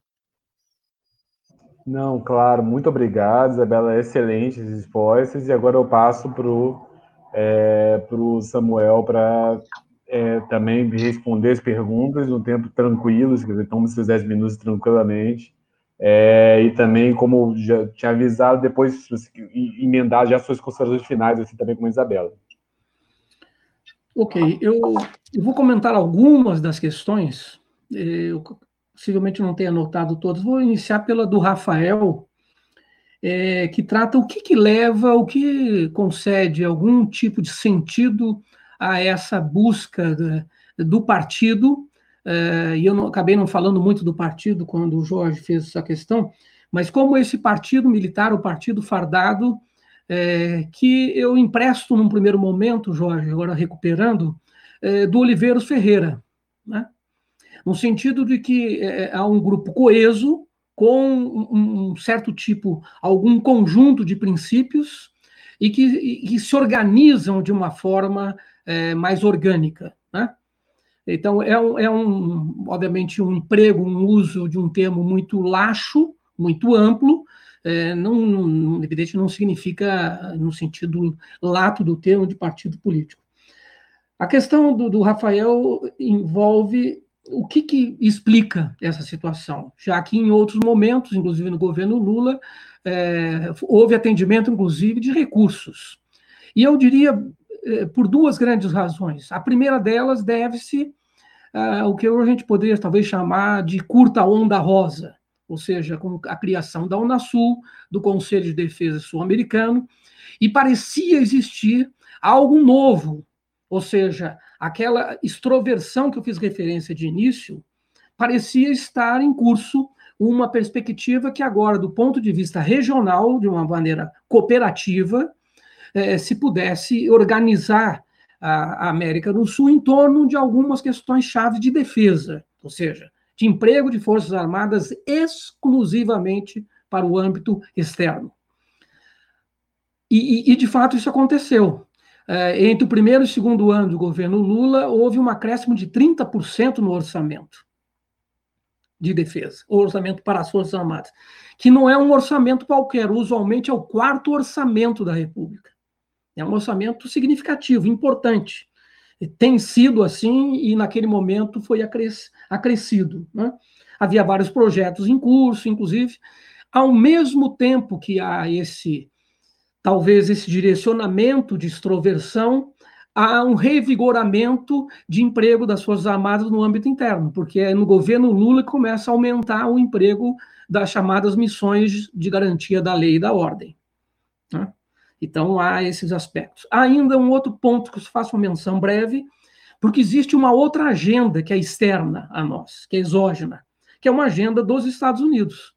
Não, claro, muito obrigado, Isabela, excelentes respostas, e agora eu passo para o é, Samuel para é, também responder as perguntas no tempo tranquilo, quer dizer, toma esses 10 minutos tranquilamente, é, e também, como já tinha avisado, depois emendar já suas considerações finais, assim, também com a Isabela. Ok, eu, eu vou comentar algumas das questões, eu possivelmente não tenha anotado todas, vou iniciar pela do Rafael, é, que trata o que, que leva, o que concede algum tipo de sentido a essa busca do partido, é, e eu não, acabei não falando muito do partido quando o Jorge fez essa questão, mas como esse partido militar, o partido fardado, é, que eu empresto num primeiro momento, Jorge, agora recuperando, é, do Oliveiros Ferreira, né? No sentido de que é, há um grupo coeso, com um certo tipo, algum conjunto de princípios e que, e que se organizam de uma forma é, mais orgânica. Né? Então, é um, é um, obviamente, um emprego, um uso de um termo muito laxo, muito amplo, é, não, não, evidente, não significa no sentido lato do termo de partido político. A questão do, do Rafael envolve o que, que, explica essa situação, já que em outros momentos, inclusive no governo Lula, é, houve atendimento, inclusive, de recursos. E eu diria é, por duas grandes razões. A primeira delas deve-se ao que a gente poderia talvez chamar de curta onda rosa, ou seja, com a criação da Unasul, do Conselho de Defesa Sul-Americano, e parecia existir algo novo, ou seja, aquela extroversão que eu fiz referência de início, parecia estar em curso uma perspectiva que agora, do ponto de vista regional, de uma maneira cooperativa, eh, se pudesse organizar a América do Sul em torno de algumas questões chave de defesa, ou seja, de emprego de Forças Armadas exclusivamente para o âmbito externo. E, e, e de fato, isso aconteceu. É, entre o primeiro e o segundo ano do governo Lula, houve um acréscimo de 30% no orçamento de defesa, o orçamento para as Forças Armadas, que não é um orçamento qualquer, usualmente é o quarto orçamento da República. É um orçamento significativo, importante tem sido assim e naquele momento foi acrescido. Né? Havia vários projetos em curso, inclusive, ao mesmo tempo que há esse, talvez esse direcionamento de extroversão, há um revigoramento de emprego das Forças Armadas no âmbito interno, porque é no governo Lula que começa a aumentar o emprego das chamadas missões de garantia da lei e da ordem. Né? Então, há esses aspectos. Ainda um outro ponto que eu faço uma menção breve, porque existe uma outra agenda que é externa a nós, que é exógena, que é uma agenda dos Estados Unidos,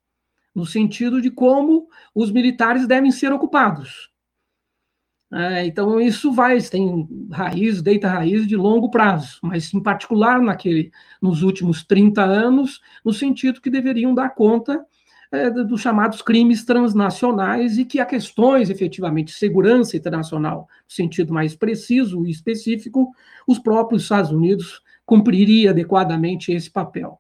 no sentido de como os militares devem ser ocupados. É, então, isso vai, tem raiz, deita raiz de longo prazo, mas em particular naquele, nos últimos 30 anos, no sentido que deveriam dar conta é, dos chamados crimes transnacionais e que há questões, efetivamente, de segurança internacional, no sentido mais preciso e específico, os próprios Estados Unidos cumpriria adequadamente esse papel.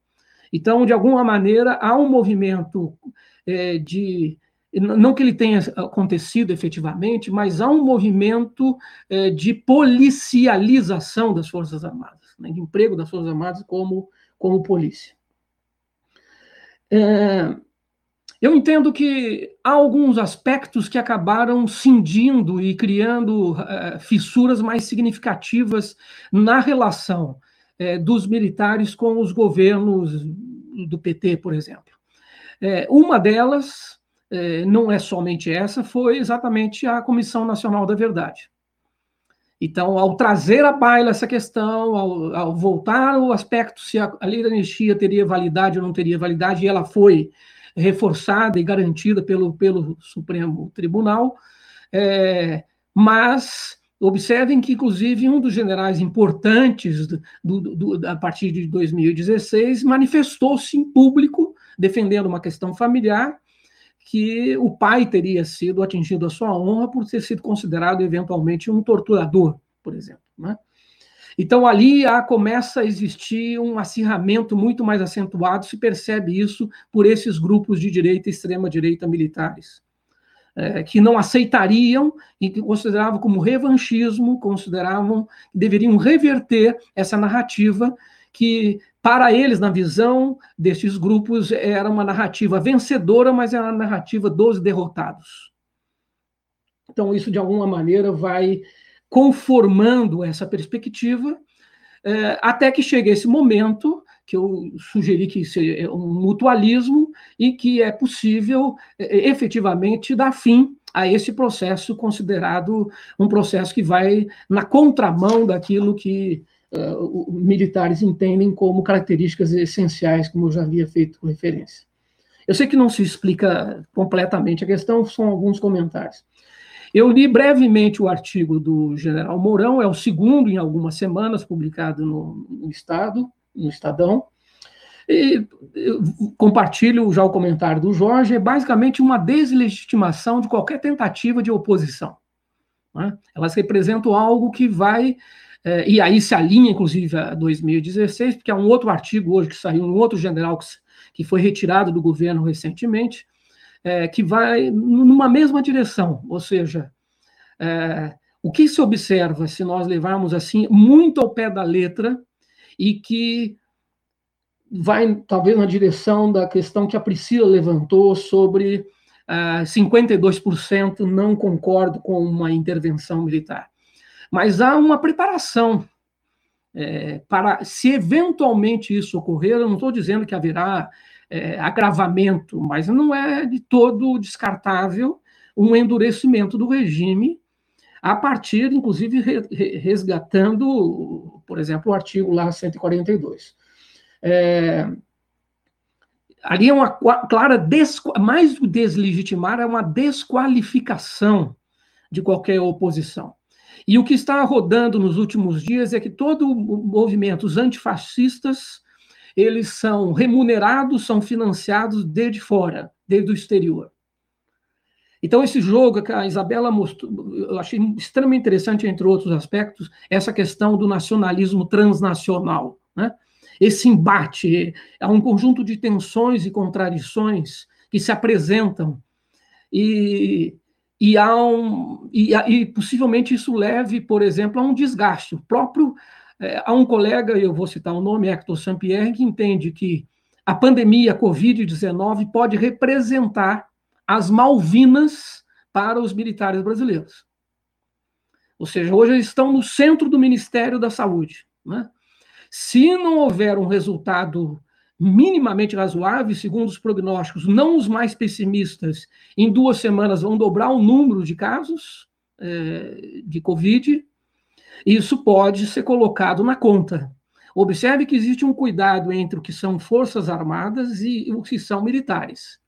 Então, de alguma maneira, há um movimento é, de não que ele tenha acontecido efetivamente, mas há um movimento é, de policialização das Forças Armadas, né, de emprego das Forças Armadas como, como polícia. É, Eu entendo que há alguns aspectos que acabaram cindindo e criando uh, fissuras mais significativas na relação uh, dos militares com os governos do PT, por exemplo. Uh, uma delas, não é somente essa, foi exatamente a Comissão Nacional da Verdade. Então, ao trazer à baila essa questão, ao, ao voltar o aspecto se a, a lei da anistia teria validade ou não teria validade, e ela foi reforçada e garantida pelo, pelo Supremo Tribunal, é, mas observem que, inclusive, um dos generais importantes do, do, do, a partir de 2016 manifestou-se em público defendendo uma questão familiar que o pai teria sido atingido a sua honra por ter sido considerado eventualmente um torturador, por exemplo. Né? Então, ali há, começa a existir um acirramento muito mais acentuado, se percebe isso por esses grupos de direita e extrema-direita militares, é, que não aceitariam e que consideravam como revanchismo, consideravam que deveriam reverter essa narrativa que, para eles, na visão desses grupos, era uma narrativa vencedora, mas era uma narrativa dos derrotados. Então, isso, de alguma maneira, vai conformando essa perspectiva, é, até que chegue esse momento que eu sugeri que seja um mutualismo e que é possível é, efetivamente dar fim a esse processo considerado um processo que vai na contramão daquilo que uh, militares entendem como características essenciais, como eu já havia feito referência. Eu sei que não se explica completamente a questão, são alguns comentários. Eu li brevemente o artigo do general Mourão, é o segundo em algumas semanas, publicado no, no Estado, no Estadão. E compartilho já o comentário do Jorge, é basicamente uma deslegitimação de qualquer tentativa de oposição. Né? Elas representam algo que vai, é, e aí se alinha, inclusive, a 2016, porque há um outro artigo hoje que saiu, um outro general que, que foi retirado do governo recentemente, é, que vai numa mesma direção, ou seja, é, o que se observa, se nós levarmos assim, muito ao pé da letra, e que vai talvez na direção da questão que a Priscila levantou sobre uh, 52% não concordo com uma intervenção militar. Mas há uma preparação é, para, se eventualmente isso ocorrer, eu não estou dizendo que haverá é, agravamento, mas não é de todo descartável um endurecimento do regime, a partir, inclusive, resgatando, por exemplo, o artigo lá 142. É, ali é uma clara, mais do deslegitimar, é uma desqualificação de qualquer oposição. E o que está rodando nos últimos dias é que todos os movimentos antifascistas eles são remunerados, são financiados desde fora, desde o exterior. Então, esse jogo que a Isabela mostrou, eu achei extremamente interessante, entre outros aspectos, essa questão do nacionalismo transnacional. Né? Esse embate, há um conjunto de tensões e contradições que se apresentam, e, e, há um, e, e possivelmente isso leve, por exemplo, a um desgaste. O próprio é, um colega, eu vou citar o nome, Hector Sampierre, que entende que a pandemia Covid-19 pode representar as Malvinas para os militares brasileiros. Ou seja, hoje eles estão no centro do Ministério da Saúde. Né? Se não houver um resultado minimamente razoável, segundo os prognósticos, não os mais pessimistas, em duas semanas vão dobrar o número de casos é, de Covid, isso pode ser colocado na conta. Observe que existe um cuidado entre o que são forças armadas e o que são militares.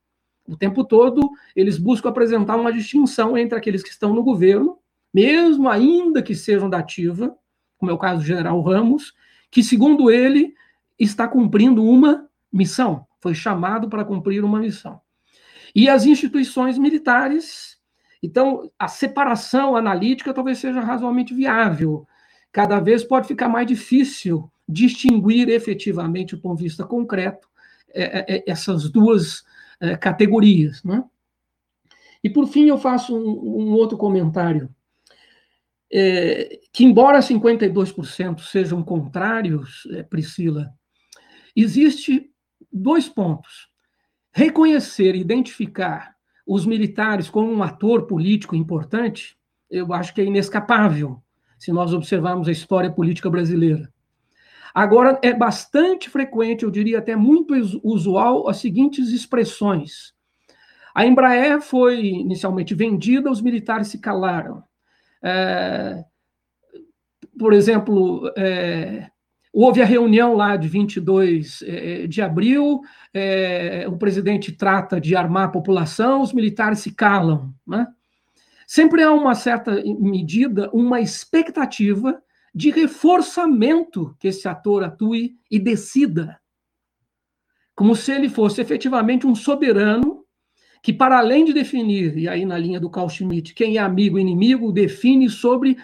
O tempo todo, eles buscam apresentar uma distinção entre aqueles que estão no governo, mesmo ainda que sejam da ativa, como é o caso do general Ramos, que, segundo ele, está cumprindo uma missão, foi chamado para cumprir uma missão. E as instituições militares então, a separação analítica talvez seja razoavelmente viável. Cada vez pode ficar mais difícil distinguir efetivamente, do ponto de vista concreto, é, é, é essas duas categorias. Né? E, por fim, eu faço um, outro comentário. É, que, embora 52% sejam contrários, Priscila, existe dois pontos. reconhecer, identificar os militares como um ator político importante, eu acho que é inescapável, se nós observarmos a história política brasileira. Agora, é bastante frequente, eu diria até muito usual, as seguintes expressões. A Embraer foi inicialmente vendida, os militares se calaram. É, por exemplo, é, houve a reunião lá de 22 é, de abril, é, o presidente trata de armar a população, os militares se calam. Né? Sempre há uma certa medida, uma expectativa de reforçamento que esse ator atue e decida. Como se ele fosse efetivamente um soberano que, para além de definir, e aí na linha do Carl Schmitt, quem é amigo e inimigo, define sobre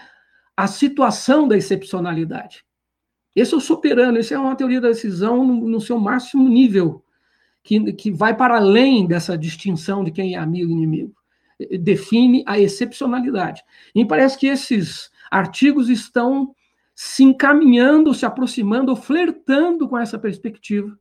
a situação da excepcionalidade. Esse é o soberano, essa é uma teoria da decisão no, no, seu máximo nível, que, que vai para além dessa distinção de quem é amigo e inimigo. Define a excepcionalidade. E me parece que esses artigos estão se encaminhando, se aproximando, flertando com essa perspectiva,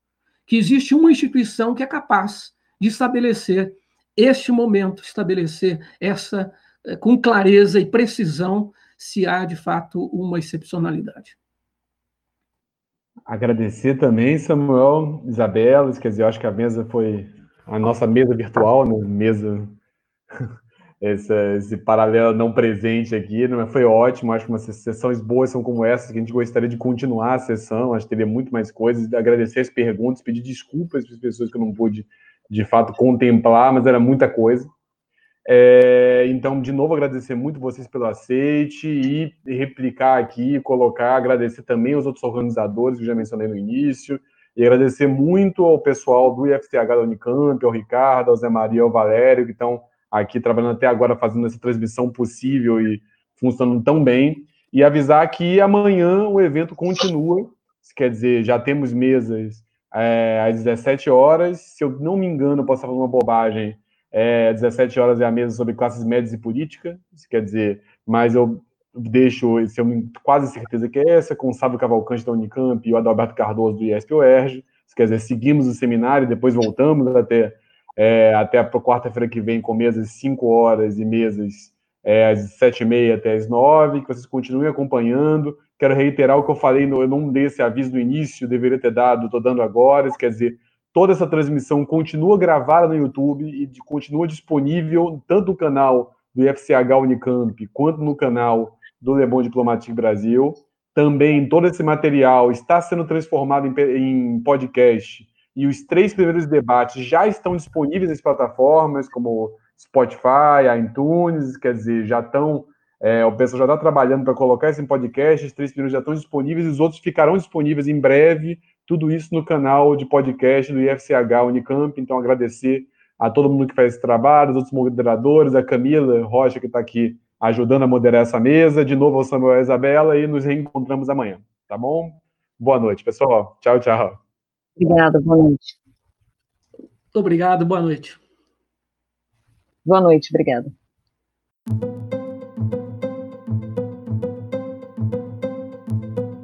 que existe uma instituição que é capaz de estabelecer este momento, estabelecer essa eh, com clareza e precisão se há de fato uma excepcionalidade. Agradecer também, Samuel, Isabela, quer dizer, eu acho que a mesa foi a nossa mesa virtual, né? mesa esse, esse paralelo não presente aqui, é? foi ótimo. Acho que umas sessões boas são como essas, que a gente gostaria de continuar a sessão. Acho que teria muito mais coisas. Agradecer as perguntas, pedir desculpas para as pessoas que eu não pude, de fato, contemplar, mas era muita coisa. É, então, de novo, agradecer muito vocês pelo aceite e replicar aqui, colocar, agradecer também aos outros organizadores que já mencionei no início, e agradecer muito ao pessoal do IFCH da Unicamp, ao Ricardo, ao Zé Maria, ao Valério, que estão aqui trabalhando até agora, fazendo essa transmissão possível e funcionando tão bem. E avisar que amanhã o evento continua, quer dizer, já temos mesas é, às 17 horas. Se eu não me engano, posso falar uma bobagem, é, 17 horas é a mesa sobre classes médias e política, isso quer dizer, mas eu deixo, eu tenho quase certeza que é essa, com o Sábio Cavalcante da Unicamp e o Adalberto Cardoso do ISP-UERJ, isso quer dizer, seguimos o seminário, depois voltamos até é, até a quarta-feira que vem com mesas 5 horas e mesas é, às 7 e meia até às 9, que vocês continuem acompanhando. Quero reiterar o que eu falei, no, eu não dei esse aviso no início, deveria ter dado, estou dando agora, isso quer dizer, toda essa transmissão continua gravada no YouTube e continua disponível tanto no canal do IFCH Unicamp quanto no canal do Le Bon Diplomatique Brasil. Também todo esse material está sendo transformado em, em podcast e os três primeiros debates já estão disponíveis nas plataformas como Spotify, iTunes, quer dizer, já estão. É, o pessoal já está trabalhando para colocar esse podcast, os três primeiros já estão disponíveis, os outros ficarão disponíveis em breve, tudo isso no canal de podcast do IFCH Unicamp. Então, agradecer a todo mundo que faz esse trabalho, os outros moderadores, a Camila Rocha, que está aqui ajudando a moderar essa mesa, de novo ao Samuel e a Isabela, e nos reencontramos amanhã, tá bom? Boa noite, pessoal. Tchau, tchau. Obrigada, boa noite. Muito obrigado, boa noite. Boa noite, obrigada.